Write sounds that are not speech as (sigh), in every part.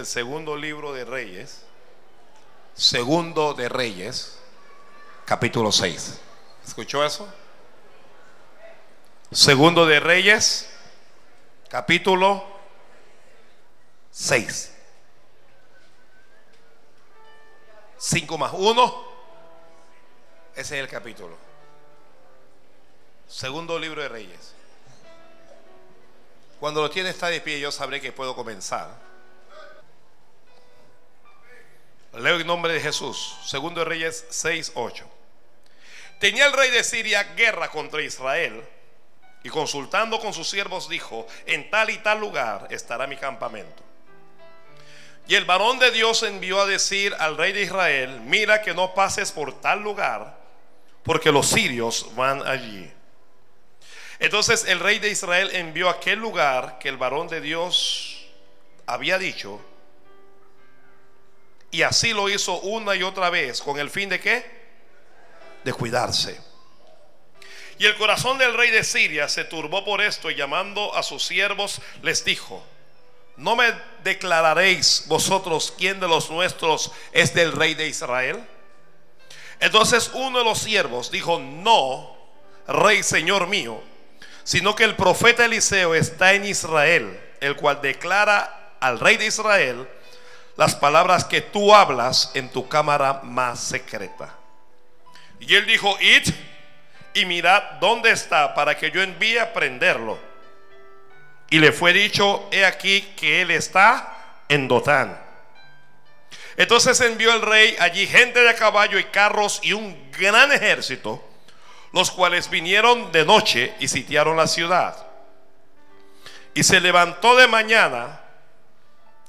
El segundo libro de Reyes, segundo de Reyes, capítulo 6. ¿Escuchó eso? Segundo de Reyes, capítulo 6. 5 más 1, ese es el capítulo. Segundo libro de Reyes. Cuando lo tiene está de pie, yo sabré que puedo comenzar. Leo en nombre de Jesús. Segundo de Reyes 6, 8. Tenía el rey de Siria guerra contra Israel y consultando con sus siervos dijo, en tal y tal lugar estará mi campamento. Y el varón de Dios envió a decir al rey de Israel, mira que no pases por tal lugar, porque los sirios van allí. Entonces el rey de Israel envió a aquel lugar que el varón de Dios había dicho, y así lo hizo una y otra vez, con el fin de qué? De cuidarse. Y el corazón del rey de Siria se turbó por esto y llamando a sus siervos les dijo, ¿no me declararéis vosotros quién de los nuestros es del rey de Israel? Entonces uno de los siervos dijo, no, rey señor mío, sino que el profeta Eliseo está en Israel, el cual declara al rey de Israel, las palabras que tú hablas en tu cámara más secreta. Y él dijo, id y mirad dónde está para que yo envíe a prenderlo. Y le fue dicho, he aquí que él está en Dotán. Entonces envió el rey allí gente de caballo y carros y un gran ejército, los cuales vinieron de noche y sitiaron la ciudad. Y se levantó de mañana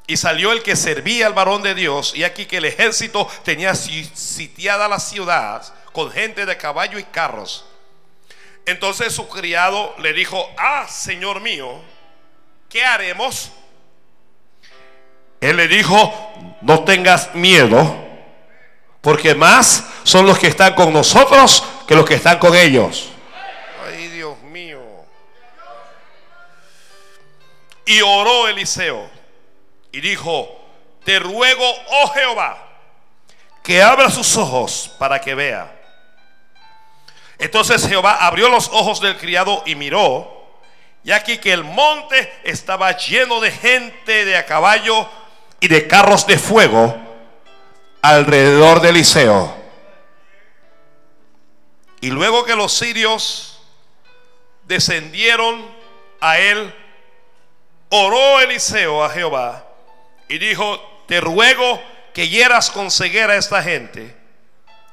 y salió el que servía al varón de Dios. Y aquí que el ejército tenía sitiada la ciudad con gente de caballo y carros. Entonces su criado le dijo, ah, Señor mío, ¿qué haremos? Él le dijo, no tengas miedo, porque más son los que están con nosotros que los que están con ellos. Ay, Dios mío. Y oró Eliseo y dijo, te ruego, oh Jehová, que abra sus ojos para que vea. Entonces Jehová abrió los ojos del criado y miró, y aquí que el monte estaba lleno de gente de a caballo y de carros de fuego alrededor de Eliseo. Y luego que los sirios descendieron a él, oró Eliseo a Jehová y dijo, te ruego que hieras con ceguera a esta gente.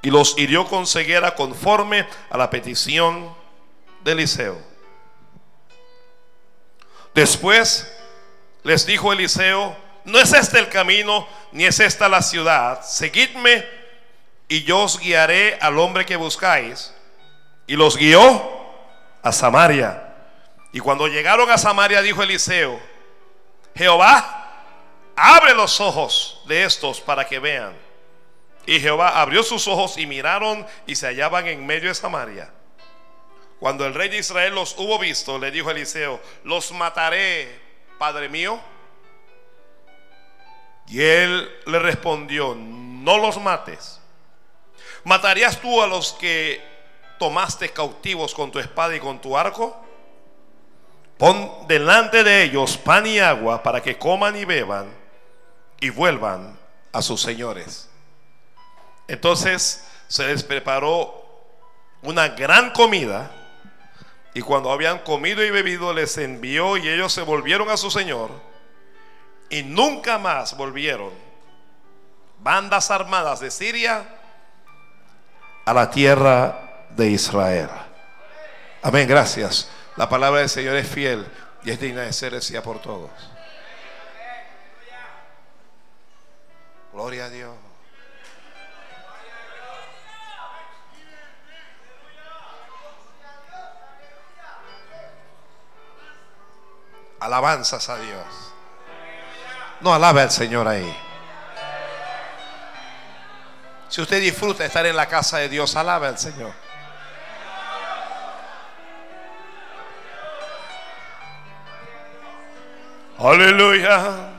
Y los hirió con ceguera conforme a la petición de Eliseo. Después les dijo Eliseo, no es este el camino, ni es esta la ciudad. Seguidme y yo os guiaré al hombre que buscáis. Y los guió a Samaria. Y cuando llegaron a Samaria dijo Eliseo, Jehová abre los ojos de estos para que vean. Y Jehová abrió sus ojos y miraron y se hallaban en medio de Samaria. Cuando el rey de Israel los hubo visto, le dijo Eliseo, los mataré, padre mío. Y él le respondió, no los mates. ¿Matarías tú a los que tomaste cautivos con tu espada y con tu arco? Pon delante de ellos pan y agua para que coman y beban y vuelvan a sus señores. Entonces se les preparó una gran comida y cuando habían comido y bebido les envió y ellos se volvieron a su señor y nunca más volvieron bandas armadas de Siria a la tierra de Israel. Amén, gracias. La palabra del Señor es fiel y es digna de ser decía por todos. A Dios. Alabanzas a Dios. No alabe al Señor ahí. Si usted disfruta estar en la casa de Dios, alabe al Señor. Aleluya.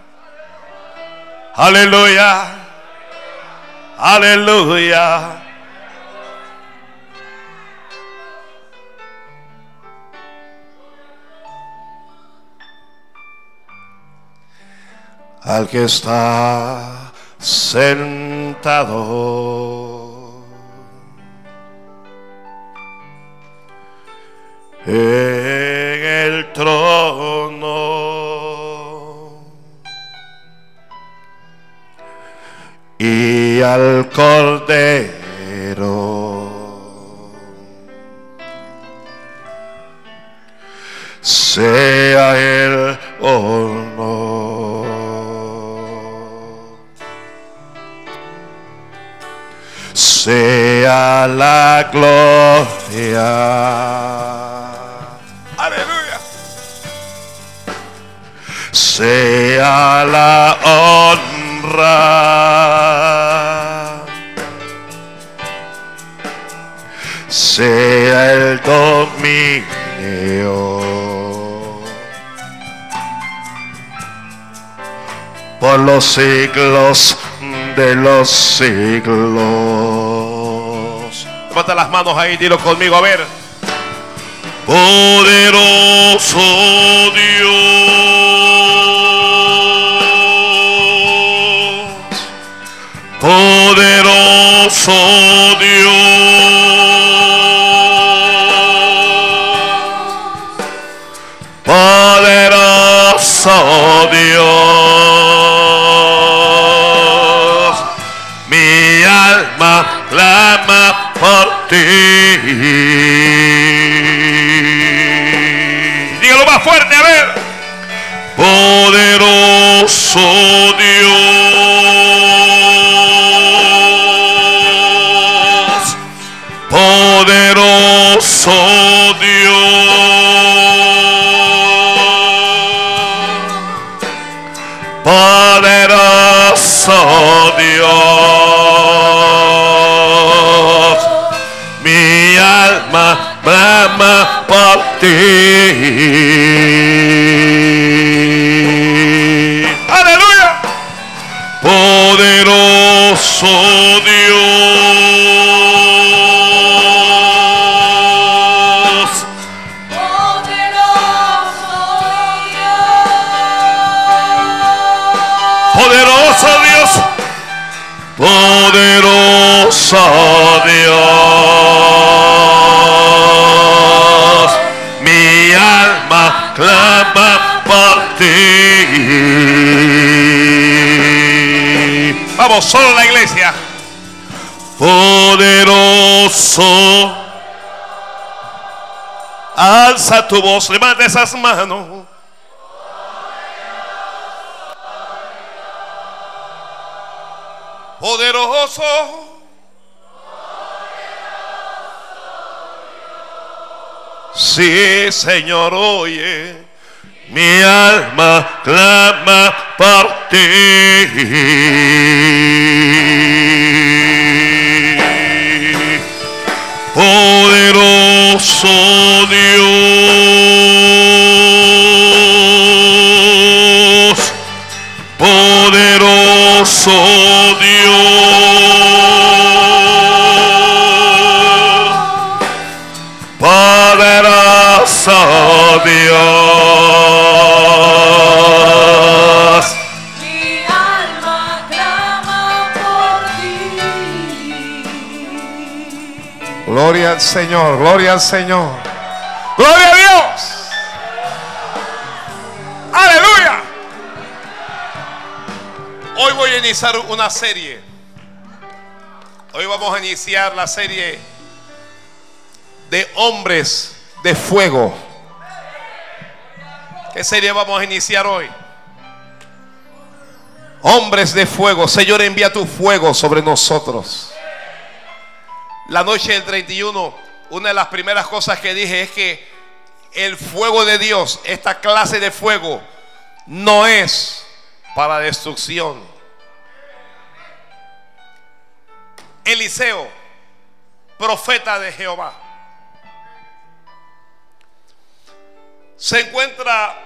Aleluya. Aleluya. Al que está sentado en al cordero. Sea el honor. Sea la gloria. Aleluya. Sea la honra sea el dominio por los siglos de los siglos. Levanta las manos ahí, dilo conmigo, a ver. Poderoso Dios, poderoso Dios, poderoso Dios, mi alma clama por ti. Dígalo más fuerte, a ver. Poderoso Dios, Solo la iglesia. Poderoso. Alza tu voz, levanta esas manos. Poderoso. Sí, Señor, oye. Mi alma clama por. Poderoso Dios, Señor, gloria al Señor. Gloria a Dios. Aleluya. Hoy voy a iniciar una serie. Hoy vamos a iniciar la serie de hombres de fuego. ¿Qué serie vamos a iniciar hoy? Hombres de fuego. Señor, envía tu fuego sobre nosotros. La noche del 31, una de las primeras cosas que dije es que el fuego de Dios, esta clase de fuego, no es para destrucción. Eliseo, profeta de Jehová, se encuentra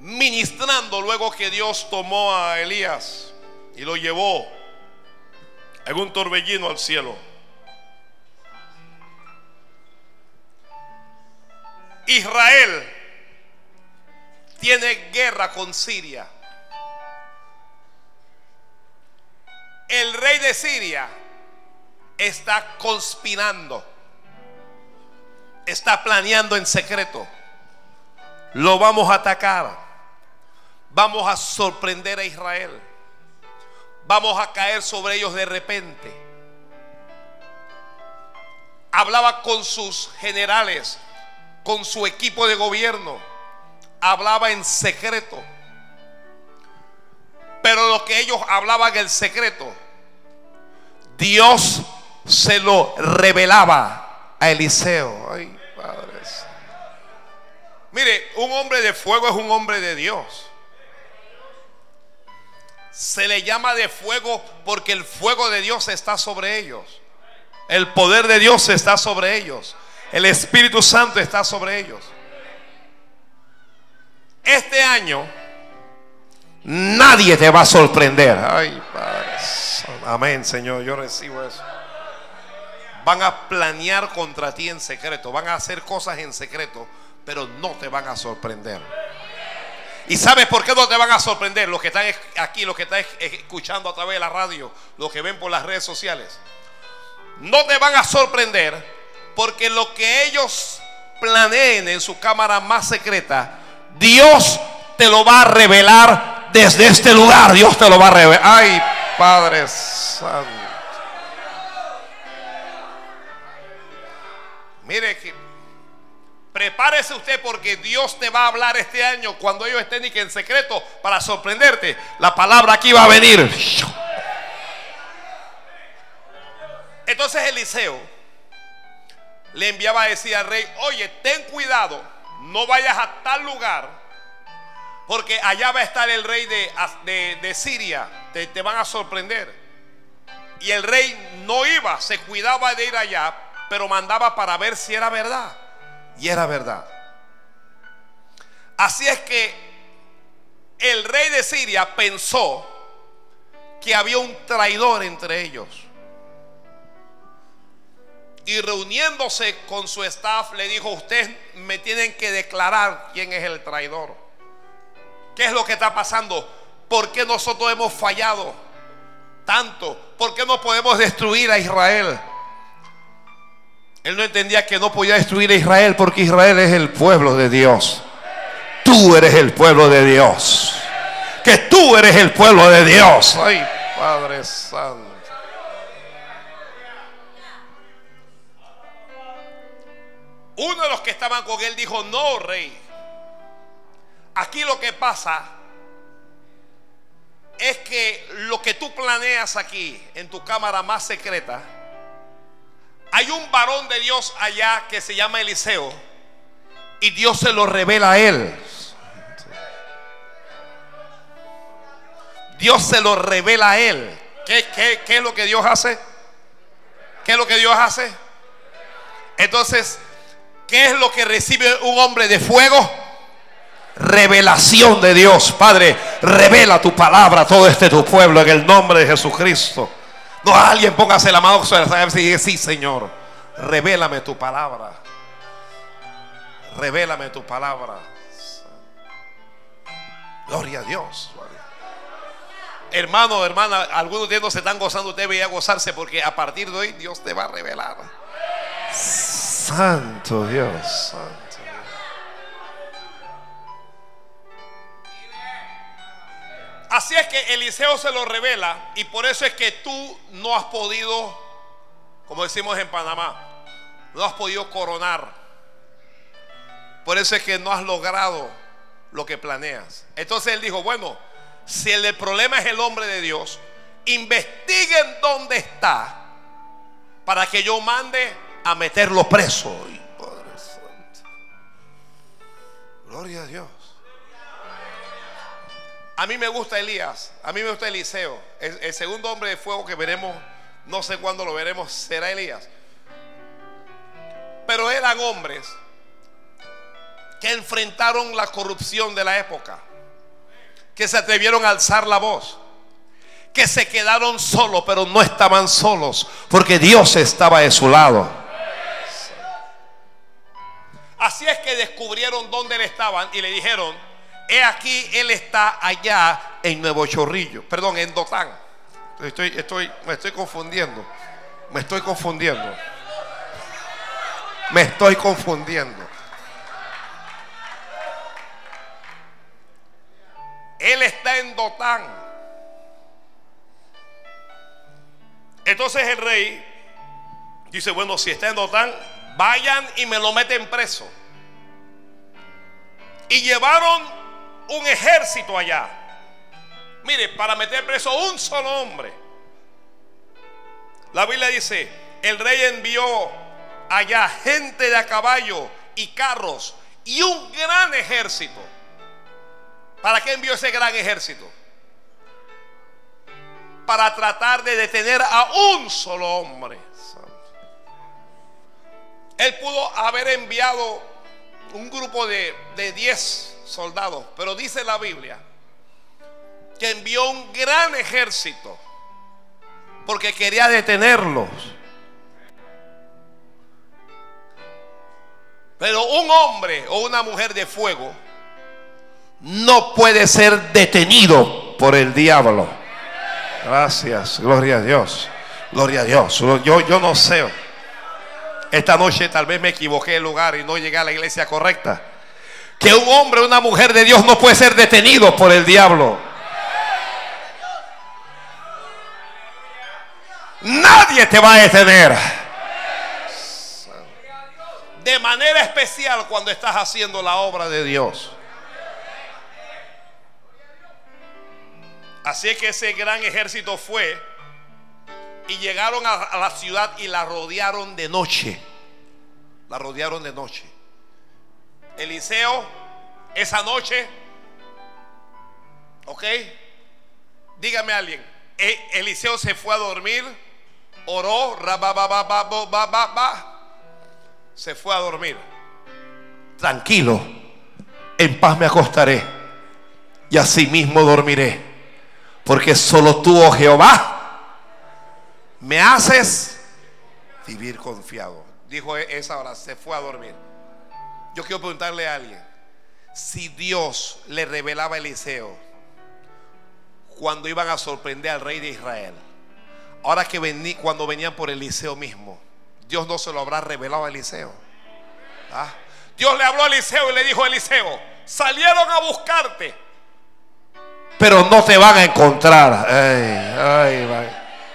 ministrando luego que Dios tomó a Elías y lo llevó en un torbellino al cielo. Israel tiene guerra con Siria. El rey de Siria está conspirando, está planeando en secreto. Lo vamos a atacar, vamos a sorprender a Israel, vamos a caer sobre ellos de repente. Hablaba con sus generales, con su equipo de gobierno, hablaba en secreto. Pero lo que ellos hablaban en secreto, Dios se lo revelaba a Eliseo. Ay, padres. Mire, un hombre de fuego es un hombre de Dios. Se le llama de fuego porque el fuego de Dios está sobre ellos. El poder de Dios está sobre ellos. El Espíritu Santo está sobre ellos. Este año nadie te va a sorprender. Ay, Padre. Amén, Señor. Yo recibo eso. Van a planear contra ti en secreto. Van a hacer cosas en secreto. Pero no te van a sorprender. ¿Y sabes por qué no te van a sorprender? Los que están aquí, los que están escuchando a través de la radio, los que ven por las redes sociales. No te van a sorprender porque lo que ellos planeen en su cámara más secreta, Dios te lo va a revelar desde este lugar. Dios te lo va a revelar. Ay, Padre Santo. Mire prepárese usted porque Dios te va a hablar este año cuando ellos estén en secreto para sorprenderte. La palabra aquí va a venir. Entonces Eliseo le enviaba a decir al rey, oye, ten cuidado, no vayas a tal lugar, porque allá va a estar el rey de, de, Siria, te, te van a sorprender. Y el rey no iba, se cuidaba de ir allá, pero mandaba para ver si era verdad. Y era verdad. Así es que el rey de Siria pensó que había un traidor entre ellos y reuniéndose con su staff le dijo, ustedes me tienen que declarar quién es el traidor. ¿Qué es lo que está pasando? ¿Por qué nosotros hemos fallado tanto? ¿Por qué no podemos destruir a Israel? Él no entendía que no podía destruir a Israel porque Israel es el pueblo de Dios. Tú eres el pueblo de Dios. Que tú eres el pueblo de Dios. Ay, Padre Santo. Uno de los que estaban con él dijo, no, rey. Aquí lo que pasa es que lo que tú planeas aquí en tu cámara más secreta, hay un varón de Dios allá que se llama Eliseo y Dios se lo revela a él. Dios se lo revela a él. ¿Qué, es lo que Dios hace? ¿Qué es lo que Dios hace? Entonces, ¿Qué es lo que recibe un hombre de fuego? Revelación de Dios. Padre, revela tu palabra a todo este tu pueblo en el nombre de Jesucristo. No alguien póngase la mano diga, sí, Señor, revélame tu palabra. Revélame tu palabra. Gloria a Dios. Hermano, hermana, algunos de ellos se están gozando, usted debería gozarse porque a partir de hoy Dios te va a revelar. Santo Dios, santo Así es que Eliseo se lo revela y por eso es que tú no has podido, como decimos en Panamá, no has podido coronar. Por eso es que no has logrado lo que planeas. Entonces él dijo, bueno, si el problema es el hombre de Dios, investiguen dónde está para que yo mande a meterlo preso. Gloria a Dios. A mí me gusta Elías, a mí me gusta Eliseo. El, segundo hombre de fuego que veremos, no sé cuándo lo veremos, será Elías. Pero eran hombres que enfrentaron la corrupción de la época. que se atrevieron a alzar la voz, que se quedaron solos, pero no estaban solos, porque Dios estaba de su lado. Así es que descubrieron dónde él estaban y le dijeron, he aquí, él está allá en Nuevo Chorrillo, perdón, en Dotán. Estoy, estoy, me estoy confundiendo, me estoy confundiendo, me estoy confundiendo. Él está en Dotán. Entonces el rey dice, bueno, si está en Dotán, vayan y me lo meten preso. Y llevaron un ejército allá. Mire, para meter preso un solo hombre. La Biblia dice, el rey envió allá gente de a caballo y carros y un gran ejército. ¿Para qué envió ese gran ejército? Para tratar de detener a un solo hombre. Él pudo haber enviado un grupo de 10 soldados, pero dice la Biblia que envió un gran ejército porque quería detenerlos. Pero un hombre o una mujer de fuego no puede ser detenido por el diablo. Gracias, gloria a Dios. Gloria a Dios. Yo, yo no sé. Esta noche tal vez me equivoqué el lugar y no llegué a la iglesia correcta. Que un hombre o una mujer de Dios no puede ser detenido por el diablo. Nadie te va a detener. De manera especial cuando estás haciendo la obra de Dios. Así que ese gran ejército fue y llegaron a, la ciudad y la rodearon de noche. La rodearon de noche. Eliseo, esa noche, ¿ok? Dígame alguien, e, Eliseo se fue a dormir, oró, se fue a dormir. Tranquilo, en paz me acostaré y así mismo dormiré porque solo tú, oh Jehová, me haces vivir confiado. Dijo esa hora, se fue a dormir. Yo quiero preguntarle a alguien, si Dios le revelaba a Eliseo cuando iban a sorprender al rey de Israel, ahora que cuando venían por Eliseo mismo, Dios no se lo habrá revelado a Eliseo. ¿Ah? Dios le habló a Eliseo y le dijo a Eliseo, salieron a buscarte pero no te van a encontrar.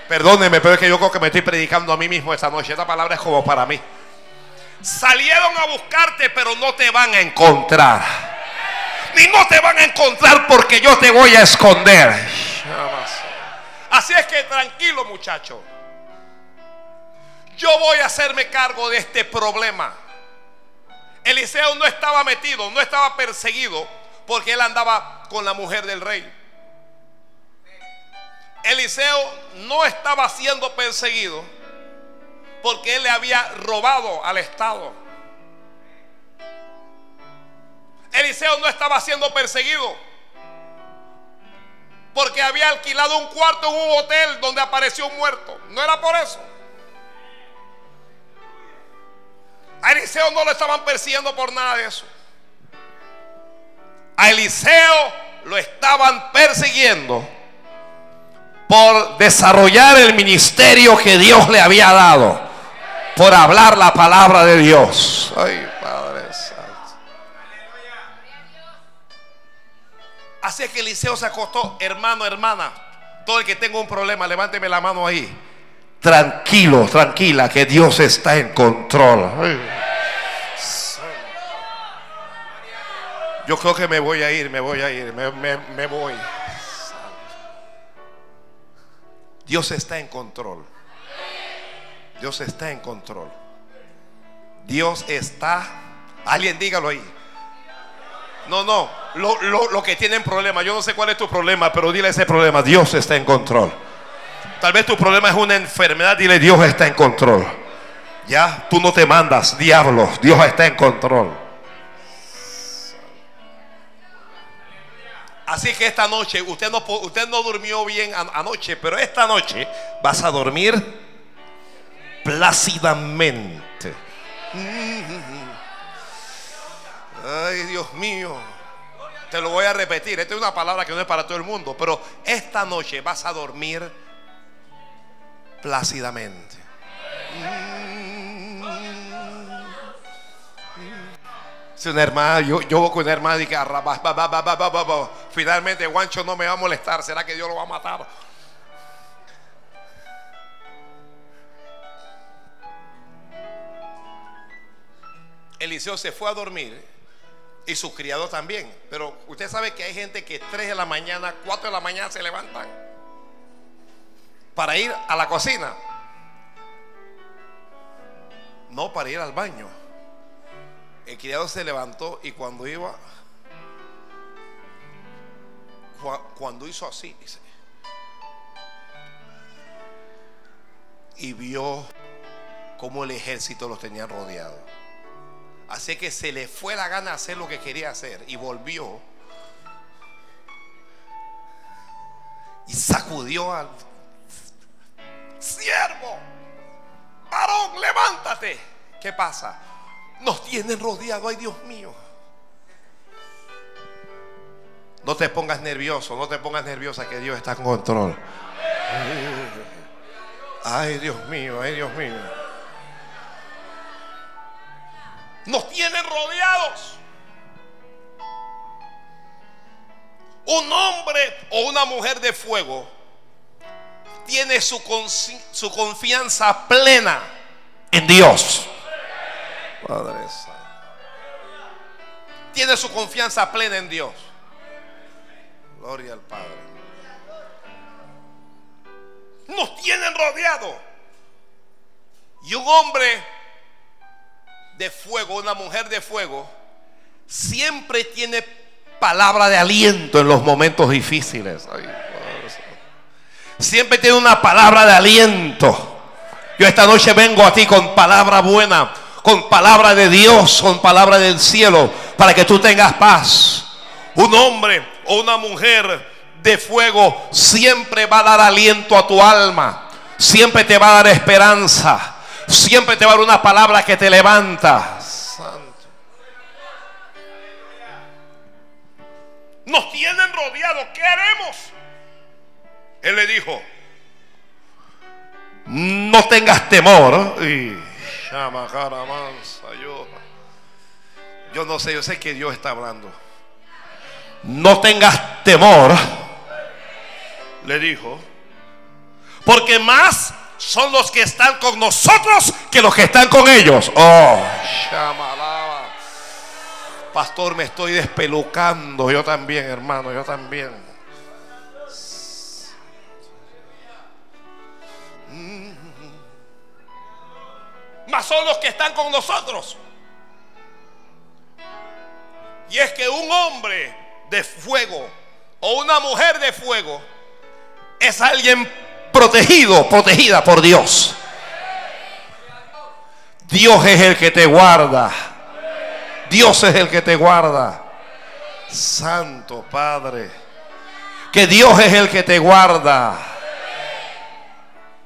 Perdóneme, pero es que yo creo que me estoy predicando a mí mismo esta noche. Esta palabra es como para mí. Salieron a buscarte, pero no te van a encontrar. Ni no te van a encontrar porque yo te voy a esconder. Así es que tranquilo, muchacho. Yo voy a hacerme cargo de este problema. Eliseo no estaba metido, no estaba perseguido porque él andaba con la mujer del rey. Eliseo no estaba siendo perseguido porque él le había robado al Estado. Eliseo no estaba siendo perseguido porque había alquilado un cuarto en un hotel donde apareció un muerto. No era por eso. A Eliseo no lo estaban persiguiendo por nada de eso. A Eliseo lo estaban persiguiendo por desarrollar el ministerio que Dios le había dado, por hablar la palabra de Dios. Ay, Padre Santo. Así que Eliseo se acostó, hermano, hermana, todo el que tenga un problema, levánteme la mano ahí. Tranquilo, tranquila, que Dios está en control. Yo creo que me voy a ir, me voy a ir, me, voy. Dios está en control. Dios está en control. Dios está. Alguien dígalo ahí. No, no. Lo, lo, que tienen problema. Yo no sé cuál es tu problema, pero dile ese problema. Dios está en control. Tal vez tu problema es una enfermedad. Dile Dios está en control. Ya, tú no te mandas, diablo. Dios está en control. Así que esta noche, usted no, usted no durmió bien an- anoche, pero esta noche vas a dormir plácidamente. Ay, Dios mío. Te lo voy a repetir. Esta es una palabra que no es para todo el mundo. Pero esta noche vas a dormir plácidamente. Mm. Si una hermana, yo, yo con una hermana y que finalmente Guancho no me va a molestar. ¿Será que Dios lo va a matar? Eliseo se fue a dormir y sus criados también. Pero usted sabe que hay gente que 3 de la mañana, 4 de la mañana se levantan para ir a la cocina. No para ir al baño. El criado se levantó y cuando iba, cua- cuando hizo así, dice, y vio cómo el ejército los tenía rodeados. Así que se le fue la gana hacer lo que quería hacer y volvió y sacudió al siervo, varón, levántate. ¿Qué pasa? Nos tienen rodeado, ay Dios mío. No te pongas nervioso, no te pongas nerviosa que Dios está en control. Ay Dios mío, ay Dios mío. Nos tienen rodeados. Un hombre o una mujer de fuego tiene su, confianza plena en Dios. Padre Santo. Tiene su confianza plena en Dios. Gloria al Padre. Nos tienen rodeados. Y un hombre de fuego, una mujer de fuego, siempre tiene palabra de aliento en los momentos difíciles. Siempre tiene una palabra de aliento. Yo esta noche vengo a ti con palabra buena, con palabra de Dios, con palabra del cielo, para que tú tengas paz. Un hombre o una mujer de fuego siempre va a dar aliento a tu alma, siempre te va a dar esperanza, siempre te va a dar una palabra que te levanta. Santo. Nos tienen rodeados, ¿qué haremos? Él le dijo, no tengas temor. Y yo, yo no sé, yo sé que Dios está hablando. No tengas temor, le dijo, porque más son los que están con nosotros que los que están con ellos. Oh, shamalaba. Pastor, me estoy despelucando. Yo también, hermano, yo también. Más son los que están con nosotros. Y es que un hombre de fuego o una mujer de fuego es alguien protegido, protegida por Dios. Dios es el que te guarda. Dios es el que te guarda. Santo Padre. Que Dios es el que te guarda.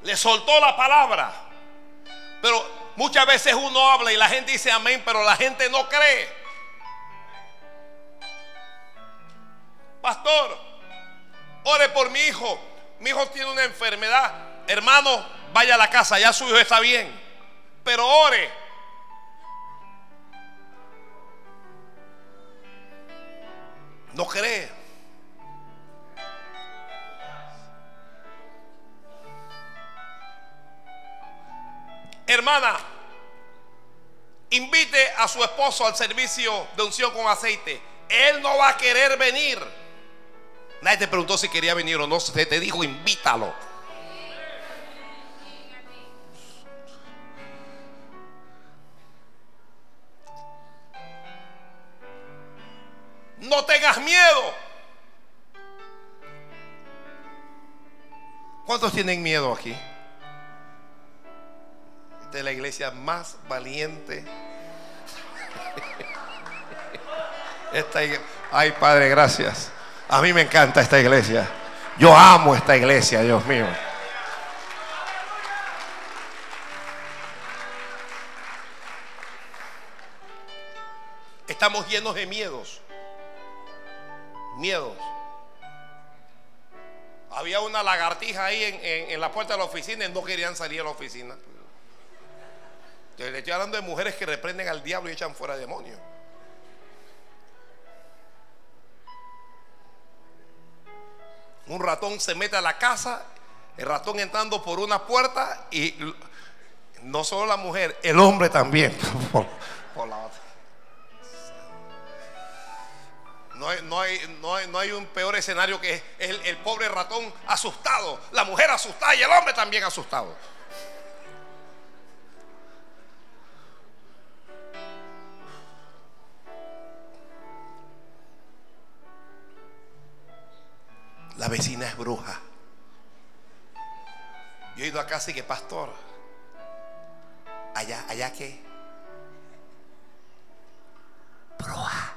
Le soltó la palabra. Pero muchas veces uno habla y la gente dice amén, pero la gente no cree. Pastor, ore por mi hijo. Mi hijo tiene una enfermedad. Hermano, vaya a la casa, ya su hijo está bien. Pero ore. No cree. Hermana, invite a su esposo al servicio de unción con aceite. Él no va a querer venir. Nadie te preguntó si quería venir o no. Se te dijo, invítalo. No tengas miedo. ¿Cuántos tienen miedo aquí? Esta es la iglesia más valiente. (laughs) Esta iglesia- Ay, Padre, gracias. A mí me encanta esta iglesia. Yo amo esta iglesia, Dios mío. Estamos llenos de miedos. Miedos. Había una lagartija ahí en, en- la puerta de la oficina y no querían salir a la oficina. Le estoy hablando de mujeres que reprenden al diablo y echan fuera demonios. Un ratón se mete a la casa, el ratón entrando por una puerta y no solo la mujer, el hombre también. (laughs) por- la otra. No hay, no, hay, no, hay, no hay un peor escenario que el pobre ratón asustado, la mujer asustada y el hombre también asustado. La vecina es bruja. Yo he ido a casa y que pastor. Allá, allá qué. Bruja.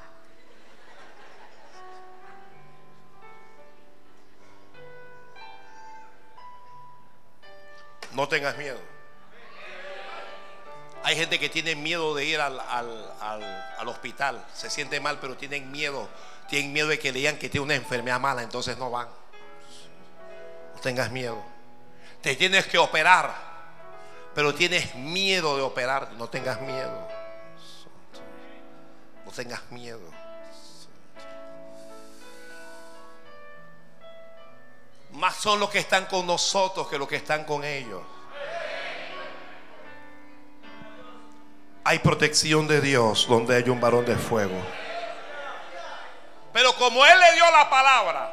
No tengas miedo. Hay gente que tiene miedo de ir al, al- al- al hospital. Se siente mal, pero tienen miedo. Tienen miedo de que le digan que tiene una enfermedad mala, entonces no van. No tengas miedo. Te tienes que operar, pero tienes miedo de operar. No tengas miedo. No tengas miedo. Más son los que están con nosotros que los que están con ellos. Hay protección de Dios donde hay un varón de fuego. Como Él le dio la palabra,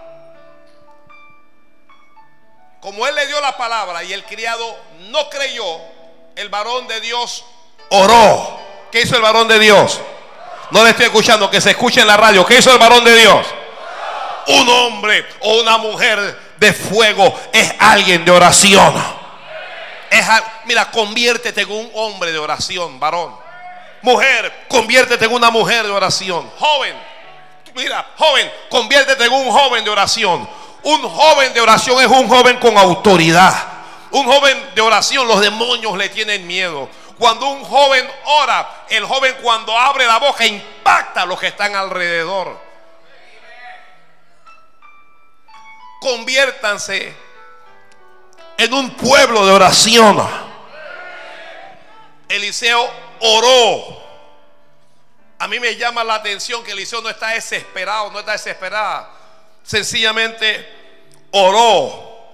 como Él le dio la palabra y el criado no creyó, el varón de Dios oró. ¿Qué hizo el varón de Dios? No le estoy escuchando, que se escuche en la radio. ¿Qué hizo el varón de Dios? Un hombre o una mujer de fuego es alguien de oración. Es mira, conviértete en un hombre de oración, varón. Mujer, conviértete en una mujer de oración. Joven, mira, joven, conviértete en un joven de oración. Un joven de oración es un joven con autoridad. Un joven de oración, los demonios le tienen miedo. Cuando un joven ora, el joven cuando abre la boca impacta a los que están alrededor. Conviértanse en un pueblo de oración. Eliseo oró. A mí me llama la atención que Eliseo no está desesperado, no está desesperada. Sencillamente oró.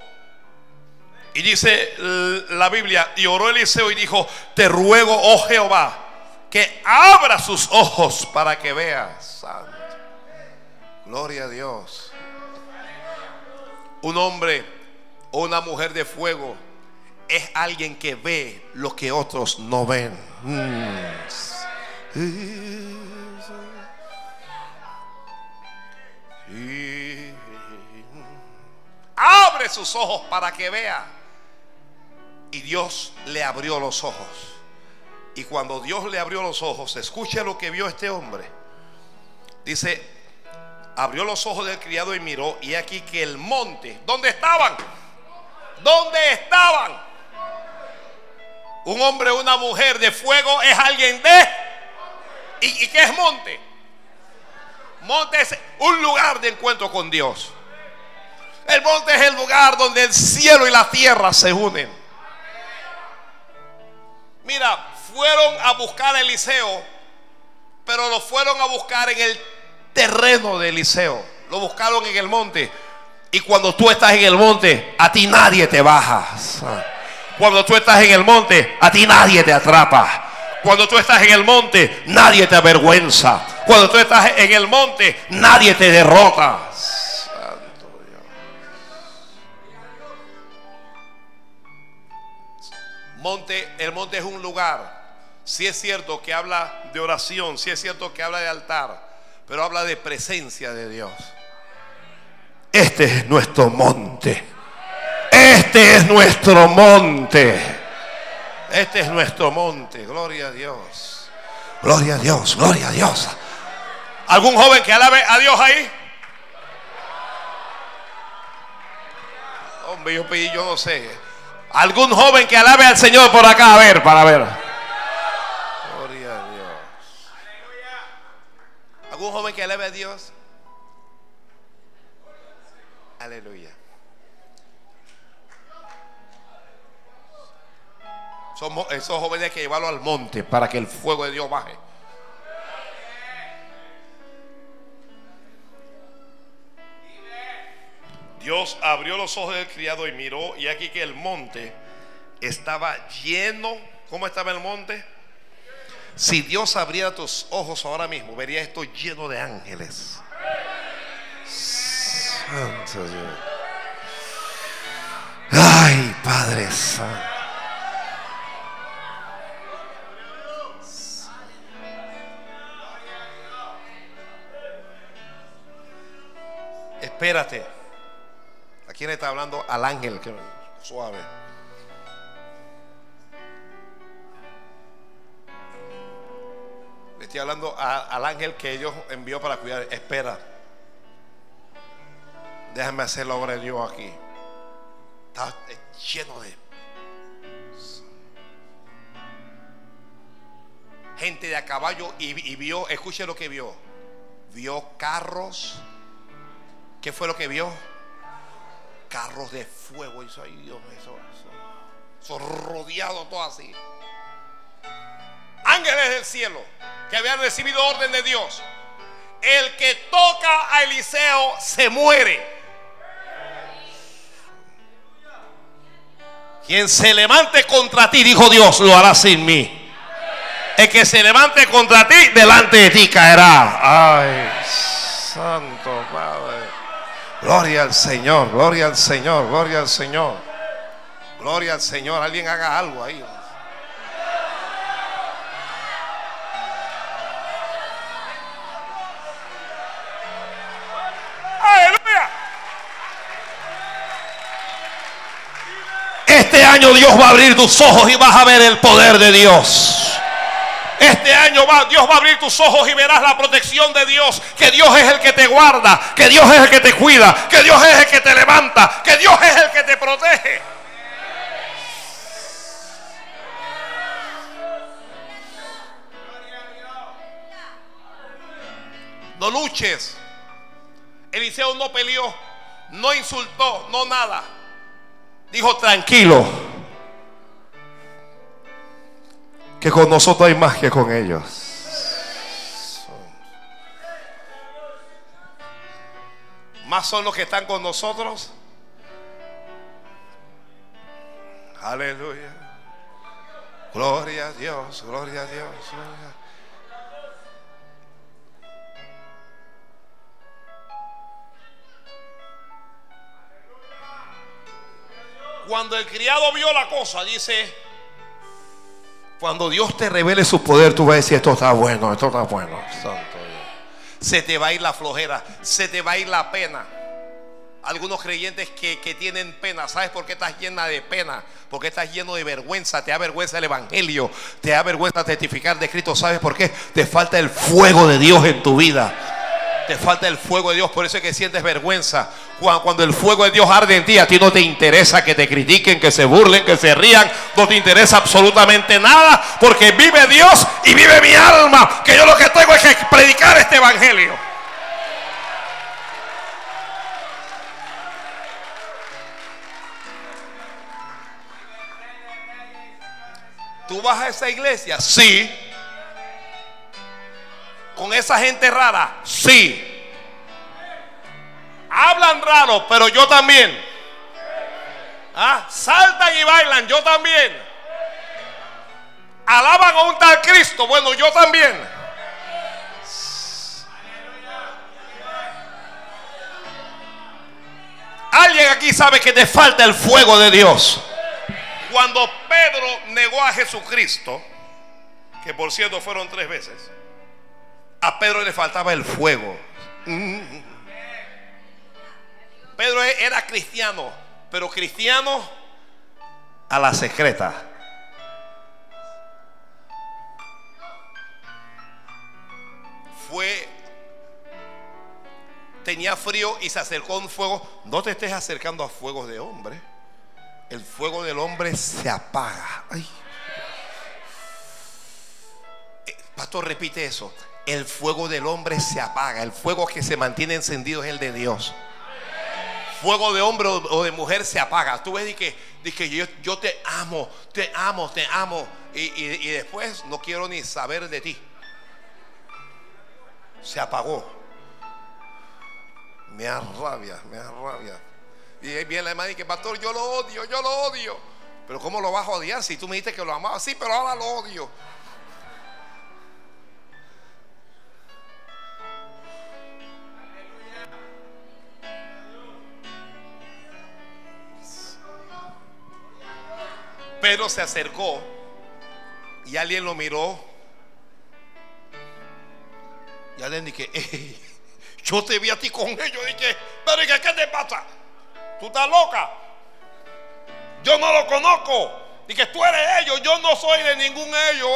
Y dice la Biblia, y oró Eliseo y dijo, te ruego, oh Jehová, que abra sus ojos para que veas. Santo. Gloria a Dios. Un hombre o una mujer de fuego es alguien que ve lo que otros no ven. Mm. Abre sus ojos para que vea. Y Dios le abrió los ojos. Y cuando Dios le abrió los ojos, escuche lo que vio este hombre. Dice, abrió los ojos del criado y miró. Y aquí que el monte, ¿dónde estaban? ¿Dónde estaban? Un hombre o una mujer de fuego es alguien de. ¿Y, y qué es monte? Monte es un lugar de encuentro con Dios. El monte es el lugar donde el cielo y la tierra se unen. Mira, fueron a buscar a Eliseo, pero lo fueron a buscar en el terreno de Eliseo. Lo buscaron en el monte. Y cuando tú estás en el monte, a ti nadie te baja. Cuando tú estás en el monte, a ti nadie te atrapa. Cuando tú estás en el monte, nadie te avergüenza. Cuando tú estás en el monte, nadie te derrota. Monte, el monte es un lugar. Si es cierto que habla de oración, si es cierto que habla de altar, pero habla de presencia de Dios. Este es nuestro monte. Este es nuestro monte. Este es nuestro monte. Gloria a Dios. Gloria a Dios. Gloria a Dios. ¿Algún joven que alabe a Dios ahí? Hombre, yo pedí, yo no sé. Algún joven que alabe al Señor por acá, a ver, para ver. Gloria a Dios. ¿Algún joven que alabe a Dios? Aleluya. Somos esos jóvenes que llevarlos al monte para que el fuego de Dios baje. Dios abrió los ojos del criado y miró y aquí que el monte estaba lleno. ¿Cómo estaba el monte? Si Dios abriera tus ojos ahora mismo, vería esto lleno de ángeles. Santo Dios. Ay, Padre Santo. Espérate. ¿A quién está hablando? Al ángel. Suave. Le estoy hablando al ángel que Dios envió para cuidar. Espera. Déjame hacer la obra de Dios aquí. Está lleno de gente de a caballo y, y vio, escuche lo que vio. Vio carros. ¿Qué fue lo que vio? Carros de fuego. Eso, ay, Dios, eso, eso, eso todo así. Ángeles del cielo que habían recibido orden de Dios. El que toca a Eliseo se muere. Quien se levante contra ti, dijo Dios, lo hará sin mí. El que se levante contra ti, delante de ti caerá. Ay, santo Padre. Gloria al Señor, gloria al Señor, gloria al Señor. Gloria al Señor. Alguien haga algo ahí. Aleluya. Este año Dios va a abrir tus ojos y vas a ver el poder de Dios. Este año va, Dios va a abrir tus ojos y verás la protección de Dios. Que Dios es el que te guarda, que Dios es el que te cuida, que Dios es el que te levanta, que Dios es el que te protege. No luches. Eliseo no peleó, no insultó, no nada. Dijo tranquilo. Que con nosotros hay más que con ellos. Más son los que están con nosotros. Aleluya. Gloria a Dios, gloria a Dios. Cuando el criado vio la cosa, dice, cuando Dios te revele su poder, tú vas a decir, esto está bueno, esto está bueno. Santo Dios. Se te va a ir la flojera, se te va a ir la pena. Algunos creyentes que, que tienen pena, ¿sabes por qué estás llena de pena? Porque estás lleno de vergüenza, te da vergüenza el Evangelio, te da vergüenza testificar de Cristo. ¿Sabes por qué? Te falta el fuego de Dios en tu vida. Te falta el fuego de Dios, por eso es que sientes vergüenza. Cuando, el fuego de Dios arde en ti, a ti no te interesa que te critiquen, que se burlen, que se rían. No te interesa absolutamente nada, porque vive Dios y vive mi alma. Que yo lo que tengo es que predicar este evangelio. ¿Tú vas a esa iglesia? Sí. ¿Con esa gente rara? Sí. Hablan raro, pero yo también. Ah, saltan y bailan, yo también. Alaban a un tal Cristo, bueno, yo también. Alguien aquí sabe que te falta el fuego de Dios. Cuando Pedro negó a Jesucristo, que por cierto fueron tres veces, a Pedro le faltaba el fuego. Pedro era cristiano, pero cristiano a la secreta. Fue tenía frío y se acercó a un fuego. No te estés acercando a fuegos de hombre. El fuego del hombre se apaga. Eh, Pastor, repite eso. El fuego del hombre se apaga. El fuego que se mantiene encendido es el de Dios. Fuego de hombre o de mujer se apaga. Tú ves y que, yo, te amo, te amo, te amo. Y, y- después no quiero ni saber de ti. Se apagó. Me da rabia, me da rabia. Y viene la hermana y que, pastor, yo lo odio, yo lo odio. Pero ¿cómo lo vas a odiar si tú me dijiste que lo amabas? Sí, pero ahora lo odio. Pedro se acercó y alguien lo miró. Y alguien dije, "Ey, yo te vi a ti con ellos. Dije, pero ¿y qué, te pasa? ¿Tú estás loca? Yo no lo conozco. Dije, tú eres ellos, yo no soy de ningún ellos.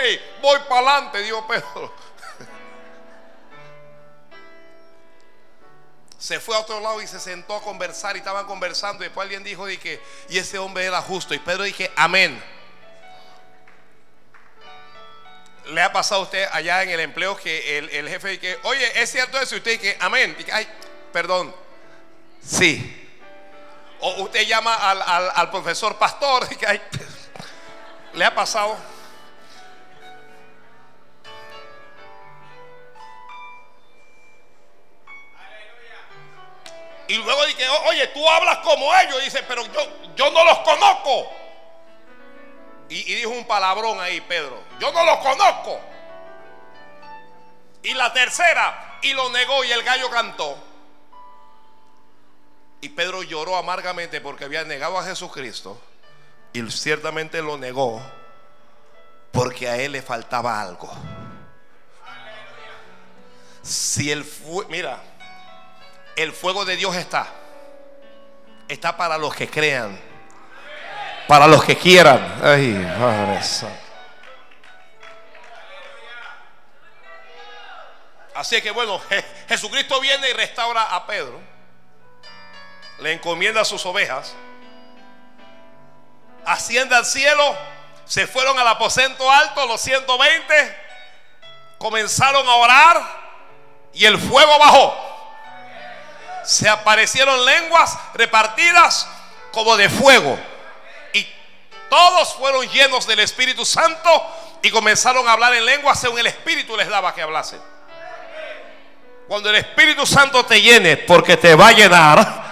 Ey, voy para adelante, dijo Pedro. Se fue a otro lado y se sentó a conversar y estaban conversando. Y después alguien dijo, dije, y ese hombre era justo. Y Pedro dije, amén. ¿Le ha pasado a usted allá en el empleo que el, el jefe dice, oye, es cierto eso? Y usted dice, amén. Dice, ay, perdón. Sí. O usted llama al, al- al profesor pastor. (laughs) Dice, ay, ¿le ha pasado? Y luego dice, oye, tú hablas como ellos. Dice, pero yo, yo no los conozco. Y, y dijo un palabrón ahí, Pedro. Yo no los conozco. Y la tercera, y lo negó y el gallo cantó. Y Pedro lloró amargamente porque había negado a Jesucristo. Y ciertamente lo negó porque a él le faltaba algo. Si el fuego, mira, el fuego de Dios está. Está para los que crean. Para los que quieran. Ay, Santo. Así que bueno, Je- Jesucristo viene y restaura a Pedro. Le encomienda sus ovejas. Asciende al cielo. Se fueron al aposento alto, los 120. Comenzaron a orar. Y el fuego bajó. Se aparecieron lenguas repartidas como de fuego. Y todos fueron llenos del Espíritu Santo y comenzaron a hablar en lenguas según el Espíritu les daba que hablasen. Cuando el Espíritu Santo te llene, porque te va a llenar.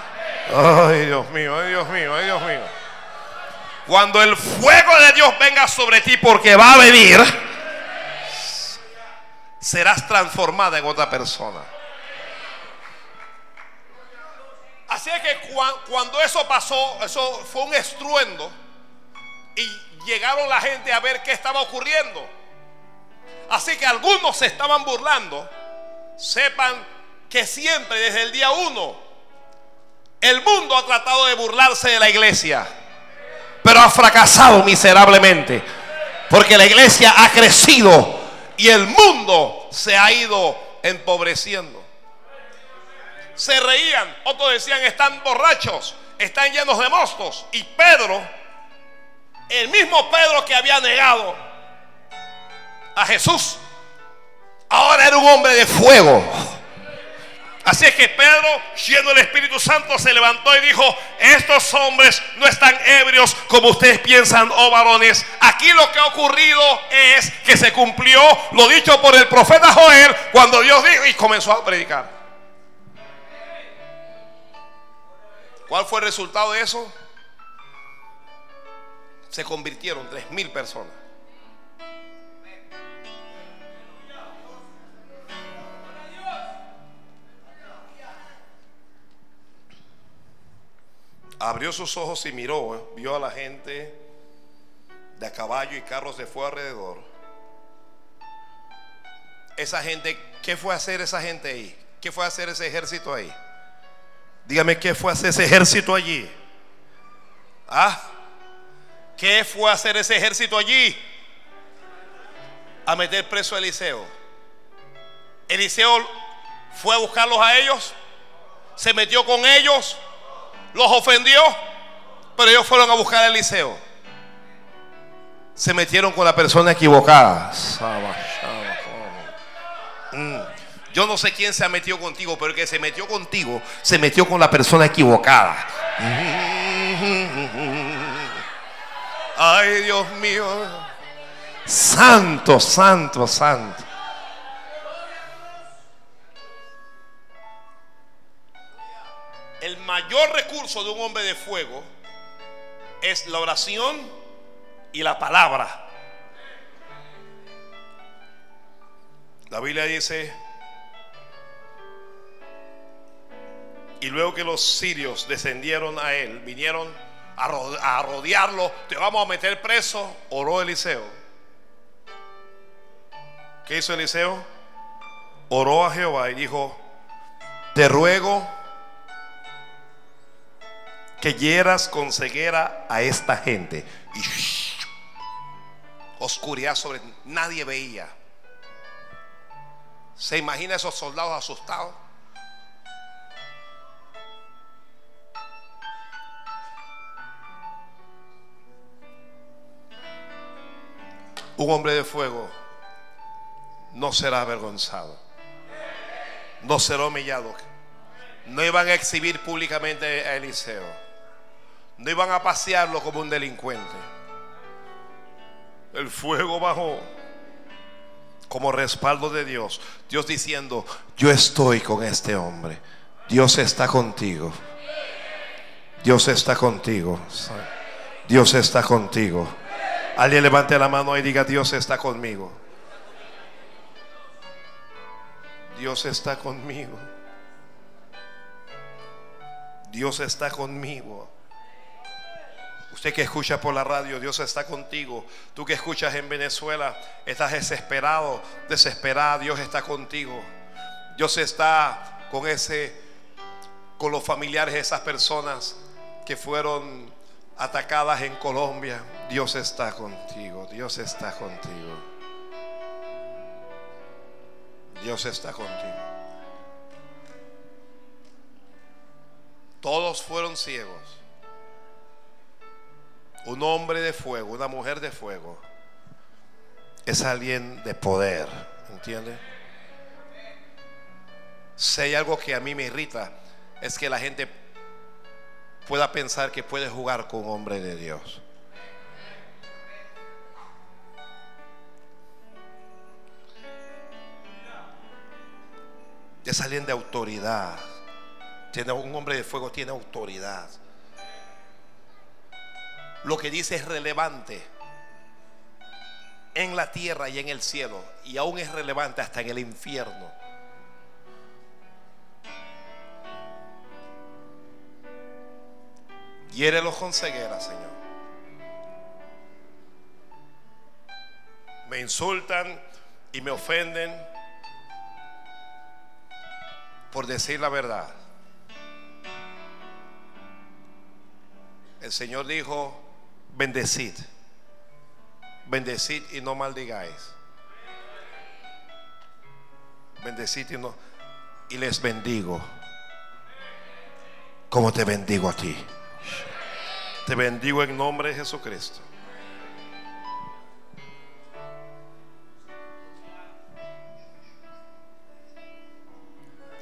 Ay, Dios mío, ay, Dios mío, ay, Dios mío. Cuando el fuego de Dios venga sobre ti, porque va a venir, serás transformada en otra persona. Así es que cuan- cuando eso pasó, eso fue un estruendo y llegaron la gente a ver qué estaba ocurriendo. Así que algunos se estaban burlando. Sepan que siempre desde el día uno el mundo ha tratado de burlarse de la iglesia, pero ha fracasado miserablemente, porque la iglesia ha crecido y el mundo se ha ido empobreciendo. Se reían, otros decían están borrachos, están llenos de mostos. Y Pedro, el mismo Pedro que había negado a Jesús, ahora era un hombre de fuego. Así es que Pedro, lleno del Espíritu Santo, se levantó y dijo, estos hombres no están ebrios como ustedes piensan, oh varones. Aquí lo que ha ocurrido es que se cumplió lo dicho por el profeta Joel cuando Dios dijo y comenzó a predicar. ¿Cuál fue el resultado de eso? Se convirtieron tres mil personas. Abrió sus ojos y miró, eh, vio a la gente de a caballo y carros de fuego alrededor. Esa gente, ¿qué fue a hacer esa gente ahí? ¿Qué fue a hacer ese ejército ahí? Dígame, ¿qué fue a hacer ese ejército allí? ¿Ah? ¿Qué fue a hacer ese ejército allí? A meter preso a Eliseo. Eliseo fue a buscarlos a ellos Se metió con ellos, los ofendió, pero ellos fueron a buscar a Eliseo. Se metieron con la persona equivocada. Yo no sé quién se ha metido contigo, pero el que se metió contigo se metió con la persona equivocada. Ay, Dios mío. Santo, santo, santo. El mayor recurso de un hombre de fuego es la oración y la palabra. La Biblia dice, y luego que los sirios descendieron a él, vinieron a rodearlo, te vamos a meter preso, oró Eliseo. ¿Qué hizo Eliseo? Oró a Jehová y dijo, te ruego que hieras con ceguera a esta gente. Y oscuridad sobre nadie veía. ¿Se imagina esos soldados asustados? Un hombre de fuego no será avergonzado. No será humillado. No iban a exhibir públicamente a Eliseo. No iban a pasearlo como un delincuente. El fuego bajó como respaldo de Dios. Dios diciendo, yo estoy con este hombre. Dios está contigo. Dios está contigo. Dios está contigo. Alguien levante la mano y diga, Dios está conmigo. Dios está conmigo. Dios está conmigo. Usted que escucha por la radio, Dios está contigo. Tú que escuchas en Venezuela, estás desesperado, desesperada, Dios está contigo. Dios está con ese, con los familiares de esas personas que fueron atacadas en Colombia. Dios está contigo, Dios está contigo. Dios está contigo. Todos fueron ciegos. Un hombre de fuego, una mujer de fuego, es alguien de poder, ¿entiende? Si hay algo que a mí me irrita, es que la gente pueda pensar que puede jugar con un hombre de Dios. Es alguien de autoridad. Tiene, un hombre de fuego tiene autoridad. Lo que dice es relevante en la tierra y en el cielo. Y aún es relevante hasta en el infierno. Hiérelos con ceguera, Señor. Me insultan y me ofenden por decir la verdad. El Señor dijo, bendecid, bendecid y no maldigáis. Bendecid y no y les bendigo. Como te bendigo a ti. Te bendigo en nombre de Jesucristo.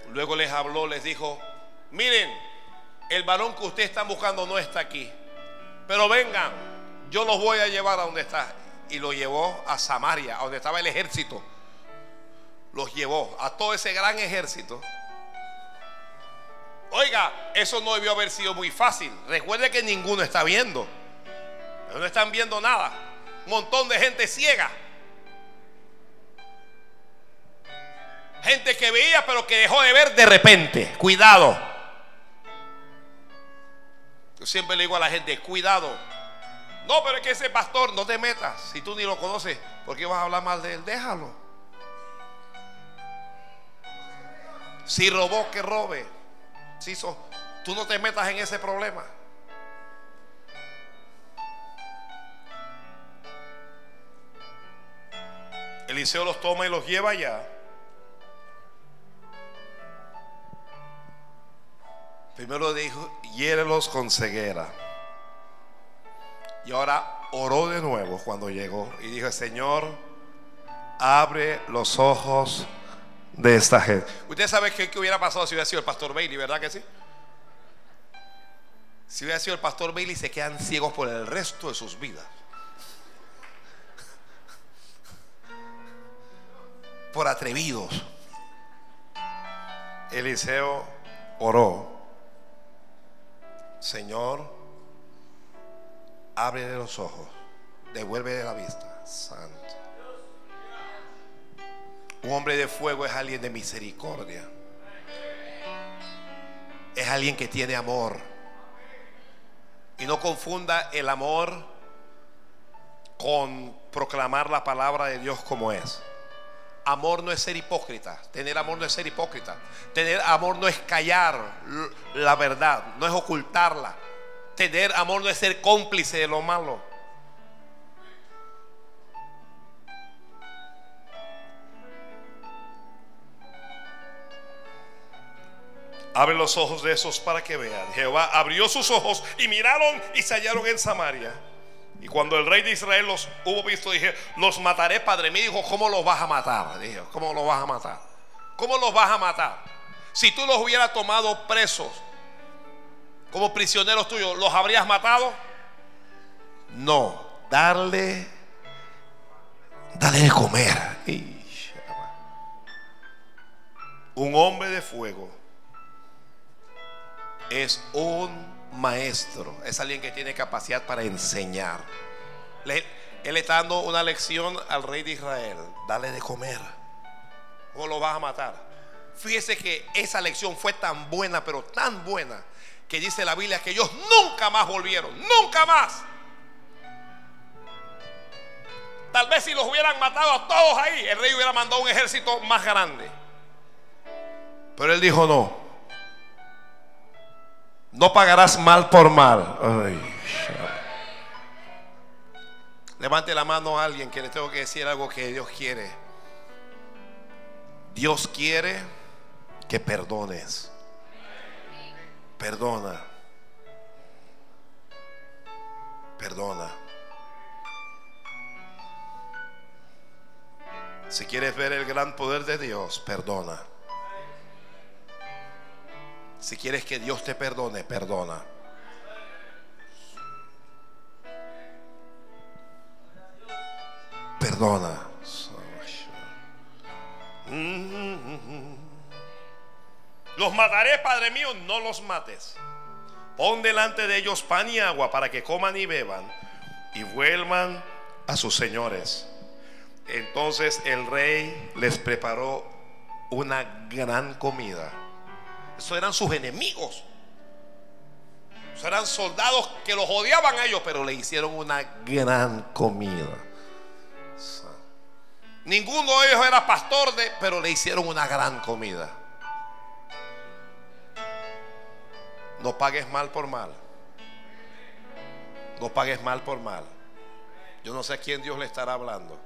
Luego les habló, les dijo, miren, el varón que ustedes están buscando no está aquí. Pero vengan, yo los voy a llevar a donde está. Y lo llevó a Samaria, a donde estaba el ejército. Los llevó a todo ese gran ejército. Oiga, eso no debió haber sido muy fácil. Recuerde que ninguno está viendo. No están viendo nada. Un montón de gente ciega. Gente que veía pero que dejó de ver de repente. Cuidado. Yo siempre le digo a la gente, cuidado. No, pero es que ese pastor no te metas. Si tú ni lo conoces, ¿por qué vas a hablar mal de él? Déjalo. Si robó, que robe. Tú no te metas en ese problema. Eliseo los toma y los lleva allá. Primero dijo, hiérelos con ceguera. Y ahora oró de nuevo cuando llegó y dijo, Señor, abre los ojos de esta gente. Usted sabe qué, hubiera pasado si hubiera sido el pastor Bailey, ¿verdad que sí? Si hubiera sido el pastor Bailey, se quedan ciegos por el resto de sus vidas. Por atrevidos. Eliseo oró. Señor, ábrele los ojos, devuélvele la vista. Santo. Un hombre de fuego es alguien de misericordia. Es alguien que tiene amor. Y no confunda el amor con proclamar la palabra de Dios como es. Amor no es ser hipócrita. Tener amor no es ser hipócrita. Tener amor no es callar la verdad, no es ocultarla. Tener amor no es ser cómplice de lo malo. Abre los ojos de esos para que vean. Jehová abrió sus ojos y miraron y se hallaron en Samaria. Y cuando el rey de Israel los hubo visto, dije, los mataré, padre mío. Dijo, ¿cómo los vas a matar? Dijo, ¿cómo los vas a matar? ¿Cómo los vas a matar? Si tú los hubieras tomado presos como prisioneros tuyos, ¿los habrías matado? No, darle, darle de comer. Un hombre de fuego es un maestro, es alguien que tiene capacidad para enseñar. Le- él está dando una lección al rey de Israel, dale de comer. ¿Cómo lo vas a matar? Fíjese que esa lección fue tan buena, pero tan buena, que dice la Biblia que ellos nunca más volvieron, nunca más. Tal vez si los hubieran matado a todos ahí, el rey hubiera mandado un ejército más grande. Pero él dijo no. No pagarás mal por mal. Levante la mano a alguien que le tengo que decir algo que Dios quiere. Dios quiere que perdones. Perdona. Perdona. Si quieres ver el gran poder de Dios, perdona. Si quieres que Dios te perdone, perdona. Perdona. Los mataré, Padre mío, no los mates. Pon delante de ellos pan y agua para que coman y beban y vuelvan a sus señores. Entonces el rey les preparó una gran comida. Eso eran sus enemigos. Eso eran soldados que los odiaban a ellos, pero le hicieron una gran comida. Ninguno de ellos era pastor, de, pero le hicieron una gran comida. No pagues mal por mal. No pagues mal por mal. Yo no sé a quién Dios le estará hablando.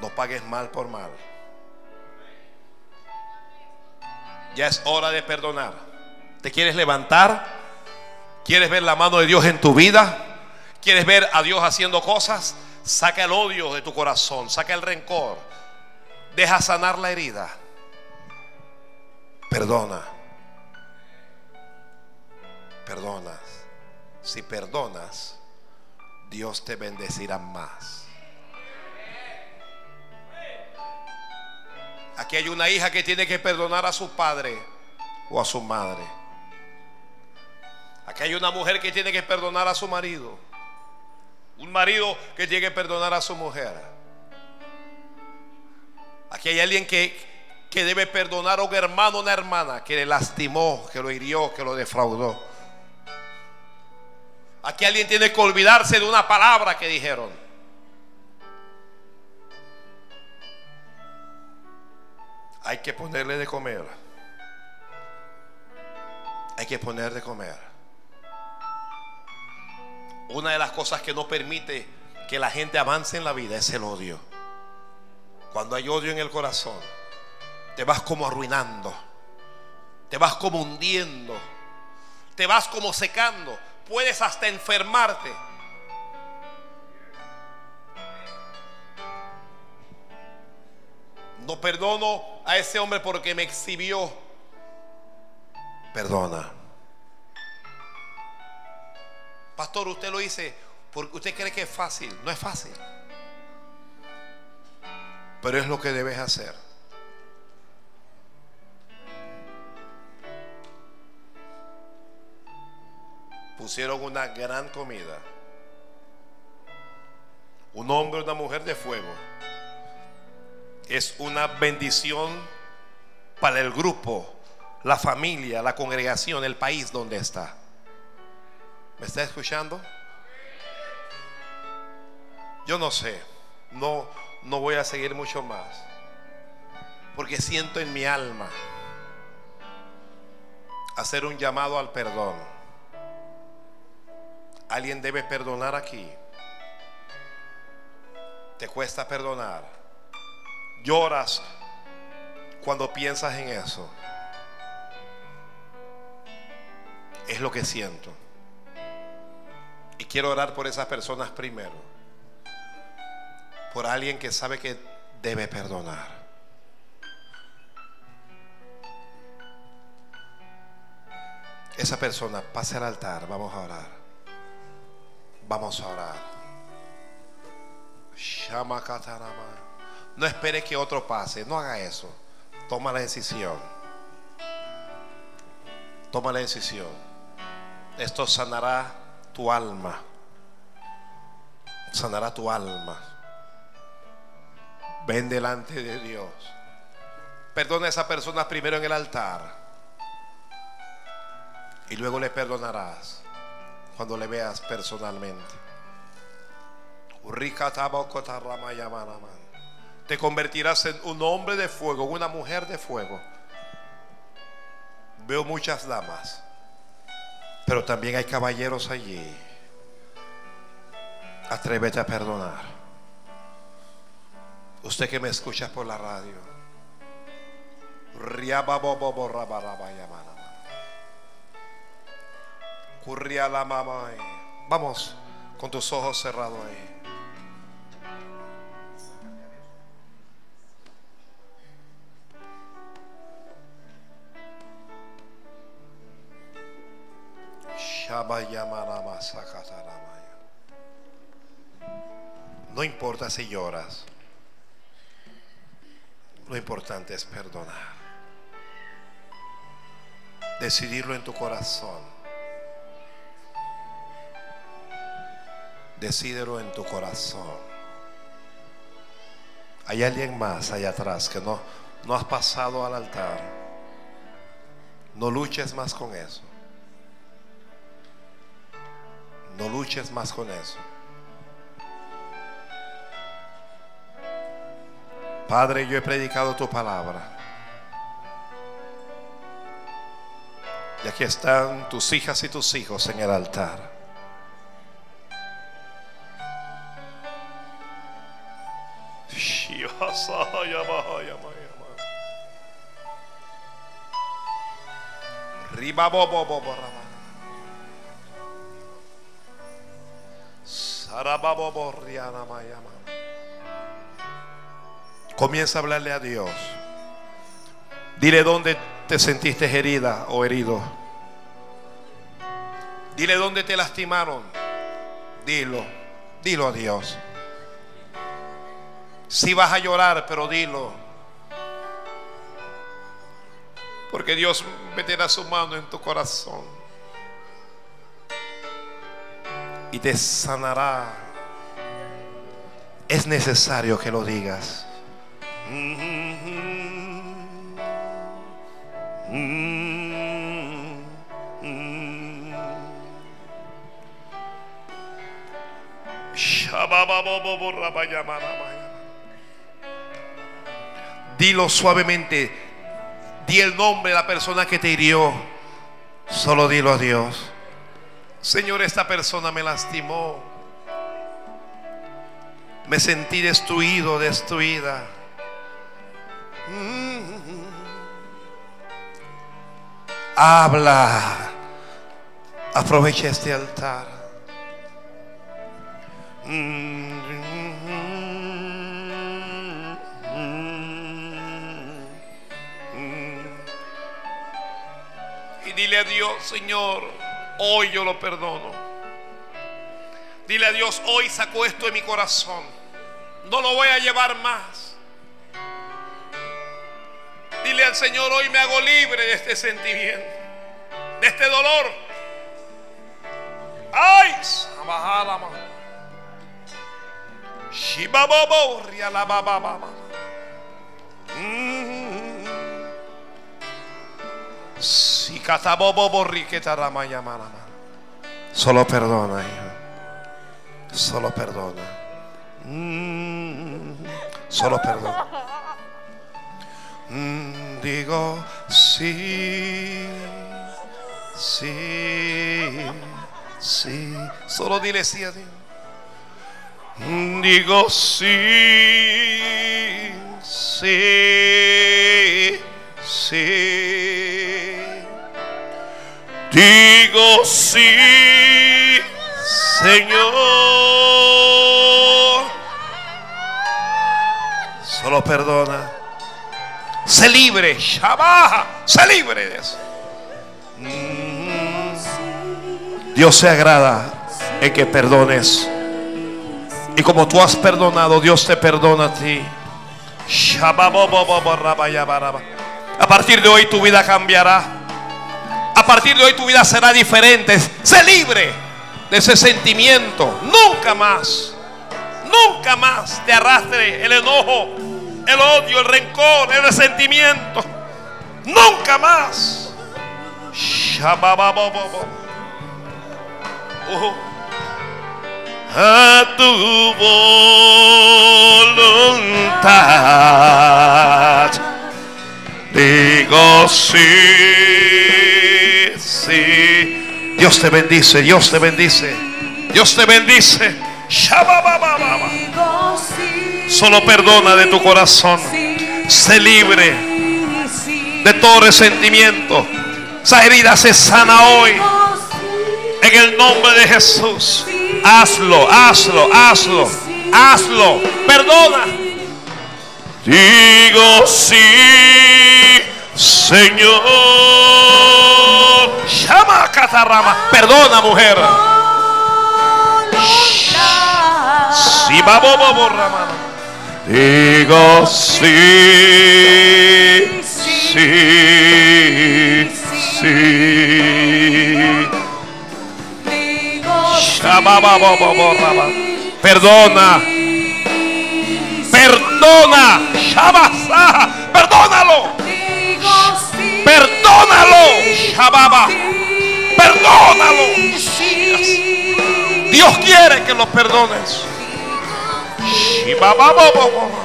No pagues mal por mal. Ya es hora de perdonar. ¿Te quieres levantar? ¿Quieres ver la mano de Dios en tu vida? ¿Quieres ver a Dios haciendo cosas? Saca el odio de tu corazón, saca el rencor. Deja sanar la herida. Perdona. Perdonas. Si perdonas, Dios te bendecirá más. Aquí hay una hija que tiene que perdonar a su padre o a su madre. Aquí hay una mujer que tiene que perdonar a su marido. Un marido que tiene que perdonar a su mujer. Aquí hay alguien que, que debe perdonar a un hermano o una hermana que le lastimó, que lo hirió, que lo defraudó. Aquí alguien tiene que olvidarse de una palabra que dijeron. Hay que ponerle de comer. Hay que poner de comer. Una de las cosas que no permite que la gente avance en la vida es el odio. Cuando hay odio en el corazón, te vas como arruinando. te vas como hundiendo, te vas como secando, puedes hasta enfermarte. No perdono a ese hombre porque me exhibió. Perdona. Pastor, usted lo dice porque usted cree que es fácil. No es fácil. Pero es lo que debes hacer. Pusieron una gran comida. Un hombre una mujer de fuego. Es una bendición para el grupo, la familia, la congregación, el país donde está. ¿Me está escuchando? Yo no sé. No, no voy a seguir mucho más. Porque siento en mi alma hacer un llamado al perdón. Alguien debe perdonar aquí. Te cuesta perdonar. Lloras cuando piensas en eso. Es lo que siento. Y quiero orar por esas personas primero. Por alguien que sabe que debe perdonar. Esa persona pase al altar. Vamos a orar. Vamos a orar. Shama katarama. No espere que otro pase. No haga eso. Toma la decisión. Toma la decisión. Esto sanará tu alma. Sanará tu alma. Ven delante de Dios. Perdona a esa persona primero en el altar. Y luego le perdonarás cuando le veas personalmente. Te convertirás en un hombre de fuego, una mujer de fuego. Veo muchas damas, pero también hay caballeros allí. Atrévete a perdonar. Usted que me escucha por la radio. Vamos con tus ojos cerrados ahí. No importa si lloras. Lo importante es perdonar. Decidirlo en tu corazón. Decídelo en tu corazón. Hay alguien más allá atrás que no, no has pasado al altar. No luches más con eso. No luches más con eso. Padre, yo he predicado tu palabra. Y aquí están tus hijas y tus hijos en el altar. Riba bobo bobo Comienza a hablarle a Dios. Dile dónde te sentiste herida o herido. Dile dónde te lastimaron. Dilo. Dilo a Dios. Si vas a llorar, pero dilo. Porque Dios meterá su mano en tu corazón. Y te sanará. Es necesario que lo digas. Dilo suavemente. Di el nombre de la persona que te hirió. Solo dilo a Dios. Señor, esta persona me lastimó. Me sentí destruido, destruida. Habla. Aprovecha este altar. Y dile a Dios, Señor, hoy yo lo perdono. Dile a Dios, hoy saco esto de mi corazón. No lo voy a llevar más. Dile al Señor, hoy me hago libre de este sentimiento, de este dolor. Ay, Sabajala, ma. Shibabobo. Solo perdona, hijo. Solo perdona. Mm. Solo perdona. Mm, digo sí, sí, sí. Solo dile sí a Dios. Mm, Digo sí, sí, sí. Digo sí, Señor. Solo perdona. Sé libre, Shabaha, sé libre de eso. Mm. Dios se agrada en que perdones. Y como tú has perdonado, Dios te perdona a ti. A partir de hoy tu vida cambiará. A partir de hoy tu vida será diferente. Sé libre de ese sentimiento. Nunca más. Nunca más te arrastre el enojo, el odio, el rencor, el resentimiento. Nunca más. A tu voluntad. Digo sí, sí. Dios te bendice, Dios te bendice. Dios te bendice. Solo perdona de tu corazón. Sé libre de todo resentimiento. Esa herida se sana hoy. En el nombre de Jesús. Hazlo, hazlo, hazlo, hazlo. Perdona. Digo sí, Señor. Llama catarrama. Perdona, mujer. Si va bobo. Digo sí, sí, sí. Perdona, perdona. Shabasa. Perdónalo, Perdónalo. Shababa. Perdónalo. Dios quiere que lo perdones. Shibabababababa.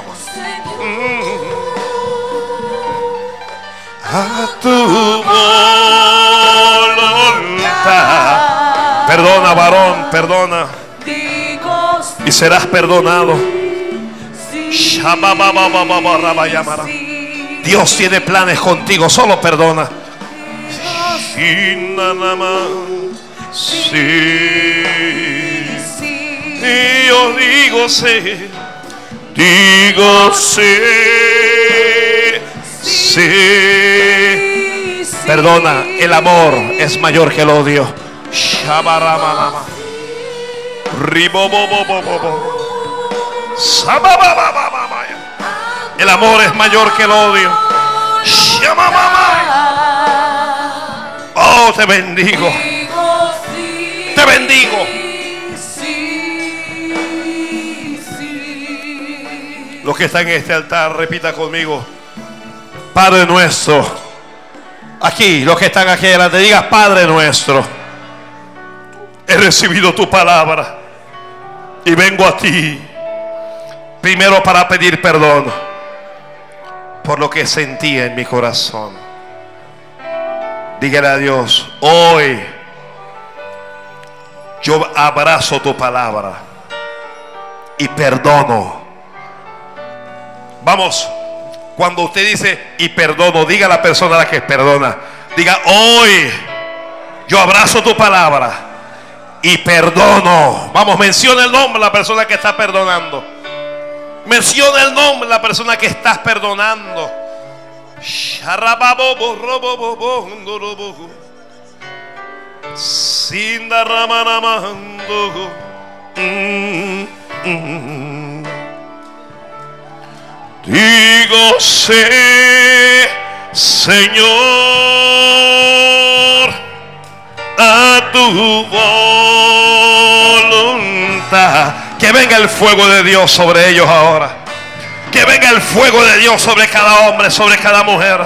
A tu voluntad. Perdona, varón, perdona. Y serás perdonado. Dios tiene planes contigo, solo perdona. Sí. Yo digo sí. Digo sí. Sí. Perdona, el amor es mayor que el odio. Shabaramanama. El amor es mayor que el odio. Oh, te bendigo. Te bendigo. Los que están en este altar, repita conmigo. Padre nuestro. Aquí, los que están aquí adelante, diga Padre nuestro. He recibido tu palabra y vengo a ti. Primero para pedir perdón por lo que sentía en mi corazón. Dígale a Dios, hoy yo abrazo tu palabra y perdono. Vamos, cuando usted dice y perdono, diga a la persona a la que perdona, Diga, hoy yo abrazo tu palabra y perdono. Vamos, menciona el nombre de la persona que está perdonando. Menciona el nombre de la persona que estás perdonando. Digo sé, Señor, a tu voluntad. Que venga el fuego de Dios sobre ellos ahora. Que venga el fuego de Dios sobre cada hombre, sobre cada mujer.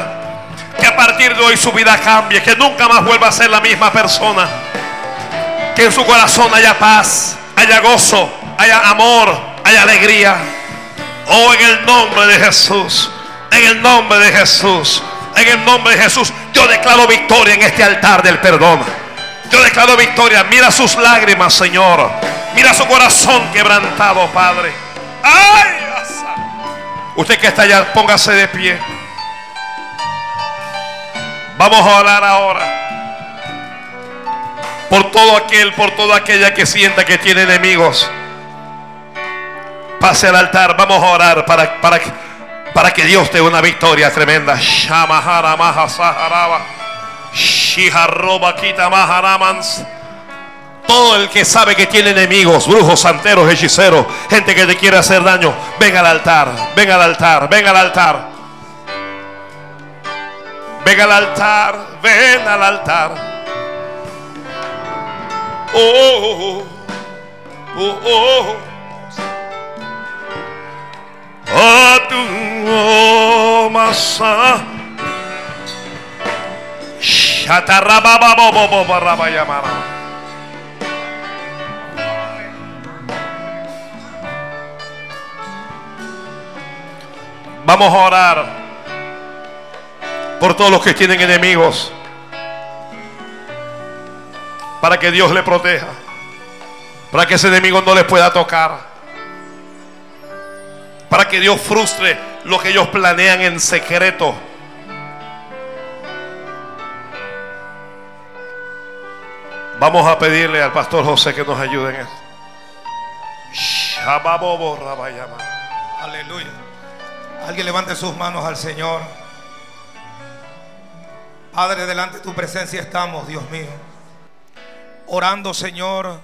Que a partir de hoy su vida cambie. Que nunca más vuelva a ser la misma persona. Que en su corazón haya paz, haya gozo, haya amor, haya alegría. Oh, en el nombre de Jesús. En el nombre de Jesús. En el nombre de Jesús. Yo declaro victoria en este altar del perdón. Yo declaro victoria. Mira sus lágrimas, Señor. Mira su corazón quebrantado, Padre. ¡Ay! Usted que está allá, póngase de pie. Vamos a orar ahora. Por todo aquel, por toda aquella que sienta que tiene enemigos. Pase al altar. Vamos a orar para, para, para que Dios te dé una victoria tremenda. Shamahara maha saharaba. Shiharoba kita maharamans. Todo el que sabe que tiene enemigos, brujos, santeros, hechiceros, gente que te quiere hacer daño, venga al altar, venga al altar, venga al altar. Venga al altar, ven al altar. Oh, oh, oh. Tu oh, masa. Shatarabababababarabayamara. Vamos a orar por todos los que tienen enemigos. Para que Dios le proteja. Para que ese enemigo no les pueda tocar. Para que Dios frustre lo que ellos planean en secreto. Vamos a pedirle al pastor José que nos ayude en esto. Aleluya. Alguien levante sus manos al Señor. Padre, delante de tu presencia estamos, Dios mío. Orando, Señor,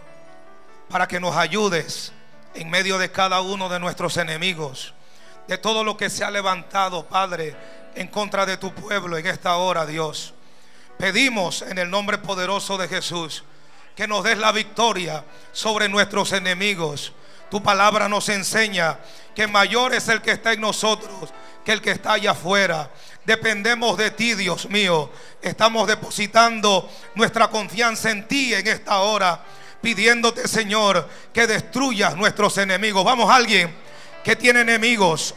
para que nos ayudes en medio de cada uno de nuestros enemigos. De todo lo que se ha levantado, Padre, en contra de tu pueblo en esta hora, Dios. Pedimos en el nombre poderoso de Jesús que nos des la victoria sobre nuestros enemigos. Tu palabra nos enseña que mayor es el que está en nosotros que el que está allá afuera. Dependemos de ti, Dios mío. Estamos depositando nuestra confianza en ti en esta hora, pidiéndote, Señor, que destruyas nuestros enemigos. Vamos, alguien que tiene enemigos,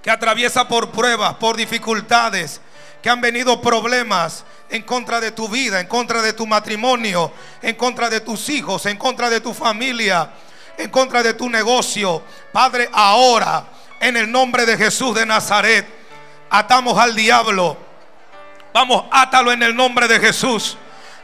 que atraviesa por pruebas, por dificultades, que han venido problemas en contra de tu vida, en contra de tu matrimonio, en contra de tus hijos, en contra de tu familia, en contra de tu negocio. Padre, ahora, en el nombre de Jesús de Nazaret, atamos al diablo. Vamos, átalo en el nombre de Jesús.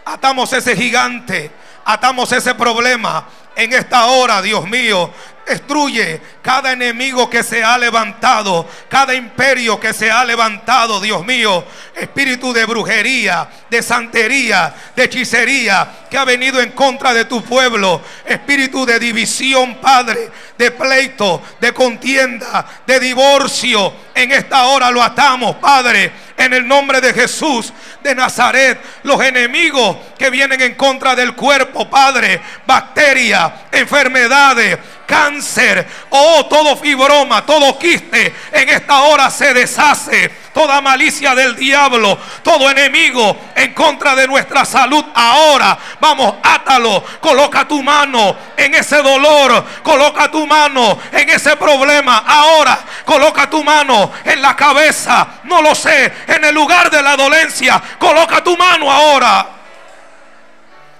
Atamos ese gigante, atamos ese problema. En esta hora, Dios mío, destruye cada enemigo que se ha levantado, cada imperio que se ha levantado, Dios mío, espíritu de brujería, de santería, de hechicería que ha venido en contra de tu pueblo, espíritu de división, Padre, de pleito, de contienda, de divorcio. En esta hora lo atamos, Padre, en el nombre de Jesús de Nazaret. Los enemigos que vienen en contra del cuerpo, Padre, bacterias, enfermedades, cáncer, oh, todo fibroma, todo quiste, en esta hora se deshace. Toda malicia del diablo, todo enemigo en contra de nuestra salud ahora. Vamos, átalo. Coloca tu mano en ese dolor. Coloca tu mano en ese problema ahora. Coloca tu mano en la cabeza. No lo sé. En el lugar de la dolencia. Coloca tu mano ahora.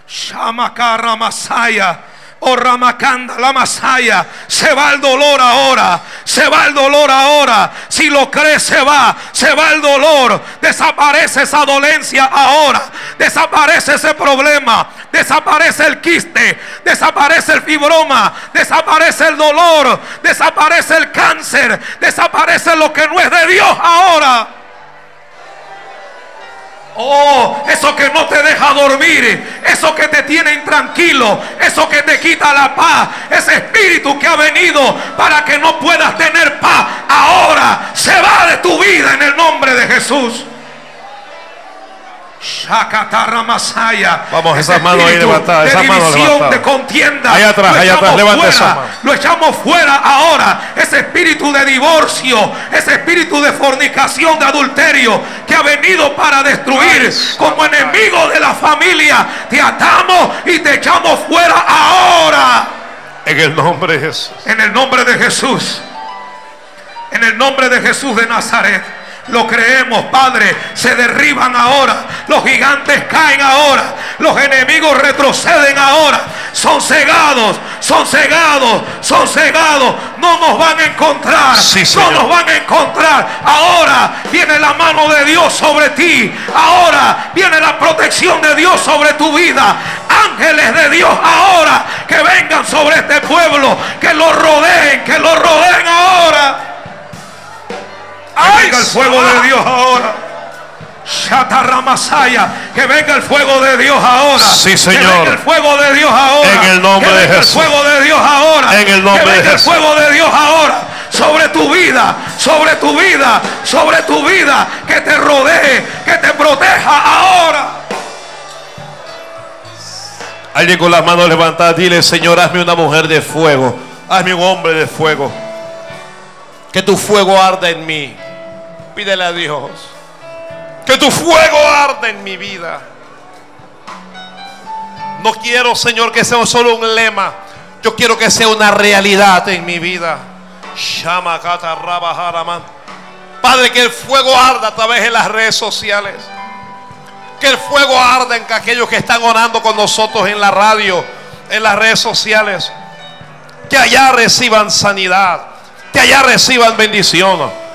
Shamakara Masaya. Oh Ramacanda, la Masaya. Se va el dolor ahora. Se va el dolor ahora. Si lo crees, se va. Se va el dolor. Desaparece esa dolencia ahora. Desaparece ese problema. Desaparece el quiste. Desaparece el fibroma. Desaparece el dolor. Desaparece el cáncer. Desaparece lo que no es de Dios ahora. Oh, eso que no te deja dormir, eso que te tiene intranquilo, eso que te quita la paz, ese espíritu que ha venido para que no puedas tener paz, ahora se va de tu vida en el nombre de Jesús. Shakatarra Masaya. Vamos, esas manos ahí levantadas, De división, levantadas. de contienda. Allá atrás, Lo allá atrás, echamos levanta. Lo echamos fuera ahora. Ese espíritu de divorcio, ese espíritu de fornicación, de adulterio que ha venido para destruir como enemigo de la familia. Te atamos y te echamos fuera ahora. En el nombre de Jesús. En el nombre de Jesús. En el nombre de Jesús de Nazaret. Lo creemos, Padre. Se derriban ahora. Los gigantes caen ahora. Los enemigos retroceden ahora. Son cegados. Son cegados. Son cegados. No nos van a encontrar. Sí, no nos van a encontrar. Ahora viene la mano de Dios sobre ti. Ahora viene la protección de Dios sobre tu vida. Ángeles de Dios ahora que vengan sobre este pueblo. Que lo rodeen. Que lo rodeen ahora. Que venga el fuego de Dios ahora. Shatarramasaya, que venga el fuego de Dios ahora. Sí, Señor. Que venga el fuego de Dios ahora. En el nombre que de venga Jesús. El fuego de Dios ahora. En el nombre que de venga Jesús. El fuego de Dios ahora sobre tu vida, sobre tu vida, sobre tu vida, que te rodee, que te proteja ahora. Alguien con las manos levantadas, dile, Señor, hazme una mujer de fuego. Hazme un hombre de fuego. Que tu fuego arda en mí. Pídele a Dios. Que tu fuego arda en mi vida. No quiero, Señor, que sea solo un lema. Yo quiero que sea una realidad en mi vida. Padre, que el fuego arda a través de las redes sociales. Que el fuego arda en aquellos que están orando con nosotros en la radio, en las redes sociales. Que allá reciban sanidad. Que allá reciban bendición.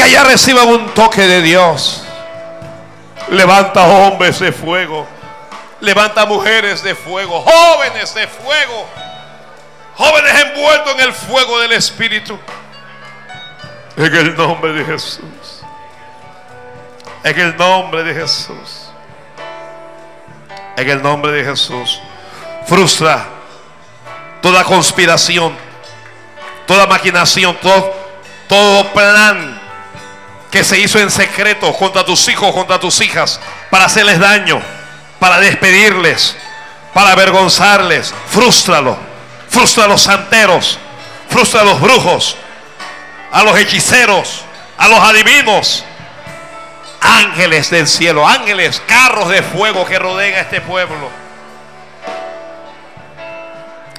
Que allá reciban un toque de Dios. Levanta hombres de fuego. Levanta mujeres de fuego. Jóvenes de fuego. Jóvenes envueltos en el fuego del Espíritu. En el nombre de Jesús. En el nombre de Jesús. En el nombre de Jesús. Frustra toda conspiración, toda maquinación, todo, todo plan que se hizo en secreto contra tus hijos, contra tus hijas, para hacerles daño, para despedirles, para avergonzarles. Frústralo. Frustra a los santeros. Frustra a los brujos, a los hechiceros, a los adivinos. Ángeles del cielo, ángeles, carros de fuego que rodean a este pueblo.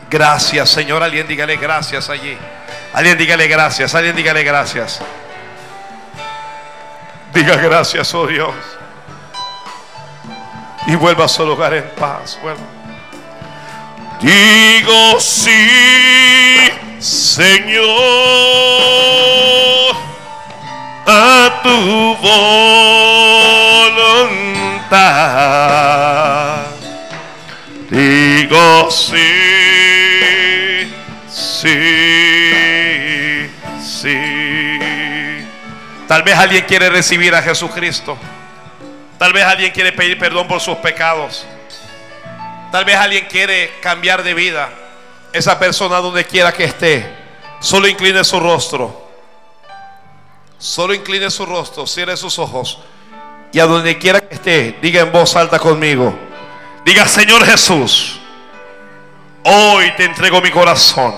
Gracias, Señor. Alguien dígale gracias allí. Alguien dígale gracias. Alguien dígale gracias. Diga gracias, oh Dios. Y vuelva a su lugar en paz. Vuelva. Digo sí, Señor, a tu voluntad. Digo sí, sí, sí. Tal vez alguien quiere recibir a Jesucristo. Tal vez alguien quiere pedir perdón por sus pecados. Tal vez alguien quiere cambiar de vida. Esa persona donde quiera que esté, solo incline su rostro. Solo incline su rostro, cierre sus ojos. Y a donde quiera que esté, diga en voz alta conmigo. Diga, Señor Jesús, hoy te entrego mi corazón.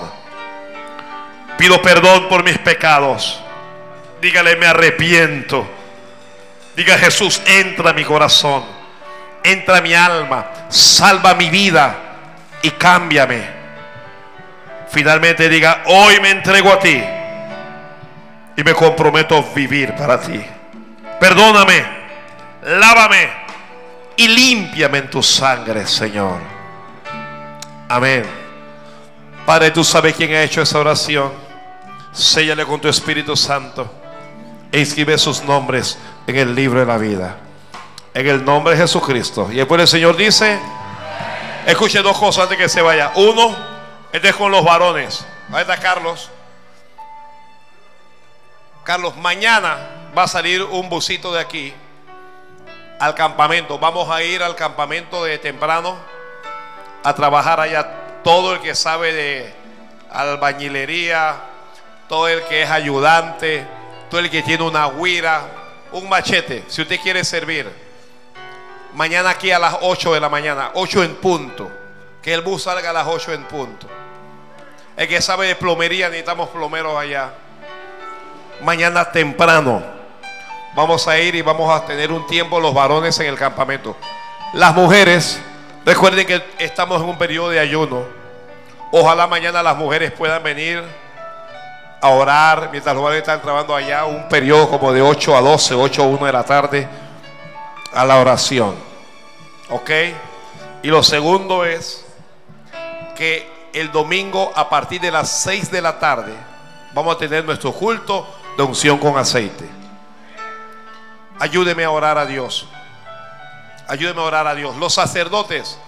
Pido perdón por mis pecados. Dígale, me arrepiento. Diga, Jesús, entra a mi corazón. Entra a mi alma. Salva mi vida y cámbiame. Finalmente diga, hoy me entrego a ti. Y me comprometo a vivir para ti. Perdóname. Lávame y límpiame en tu sangre, Señor. Amén. Padre, tú sabes quién ha hecho esa oración. Séllale con tu Espíritu Santo e inscribe sus nombres en el libro de la vida. En el nombre de Jesucristo. Y después el Señor dice, escuche dos cosas antes que se vaya. Uno, este es con los varones. Ahí está Carlos. Carlos, mañana va a salir un busito de aquí al campamento. Vamos a ir al campamento de temprano a trabajar allá. Todo el que sabe de albañilería, todo el que es ayudante, el que tiene una guira, un machete, si usted quiere servir. Mañana aquí a las 8 de la mañana, 8 en punto. Que el bus salga a las 8 en punto. El que sabe de plomería, necesitamos plomeros allá. Mañana temprano vamos a ir y vamos a tener un tiempo los varones en el campamento. Las mujeres, recuerden que estamos en un periodo de ayuno. Ojalá mañana las mujeres puedan venir orar mientras los están trabajando allá un periodo como de 8 a 12, 8 a 1 de la tarde a la oración. ¿Ok? Y lo segundo es que el domingo a partir de las 6 de la tarde vamos a tener nuestro culto de unción con aceite. Ayúdeme a orar a Dios. Ayúdeme a orar a Dios. Los sacerdotes,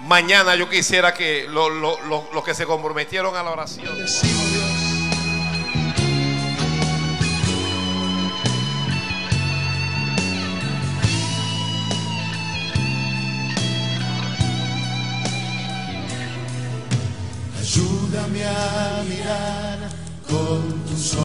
mañana yo quisiera que lo- lo- los que se comprometieron a la oración. Ayúdame a mirar con tus.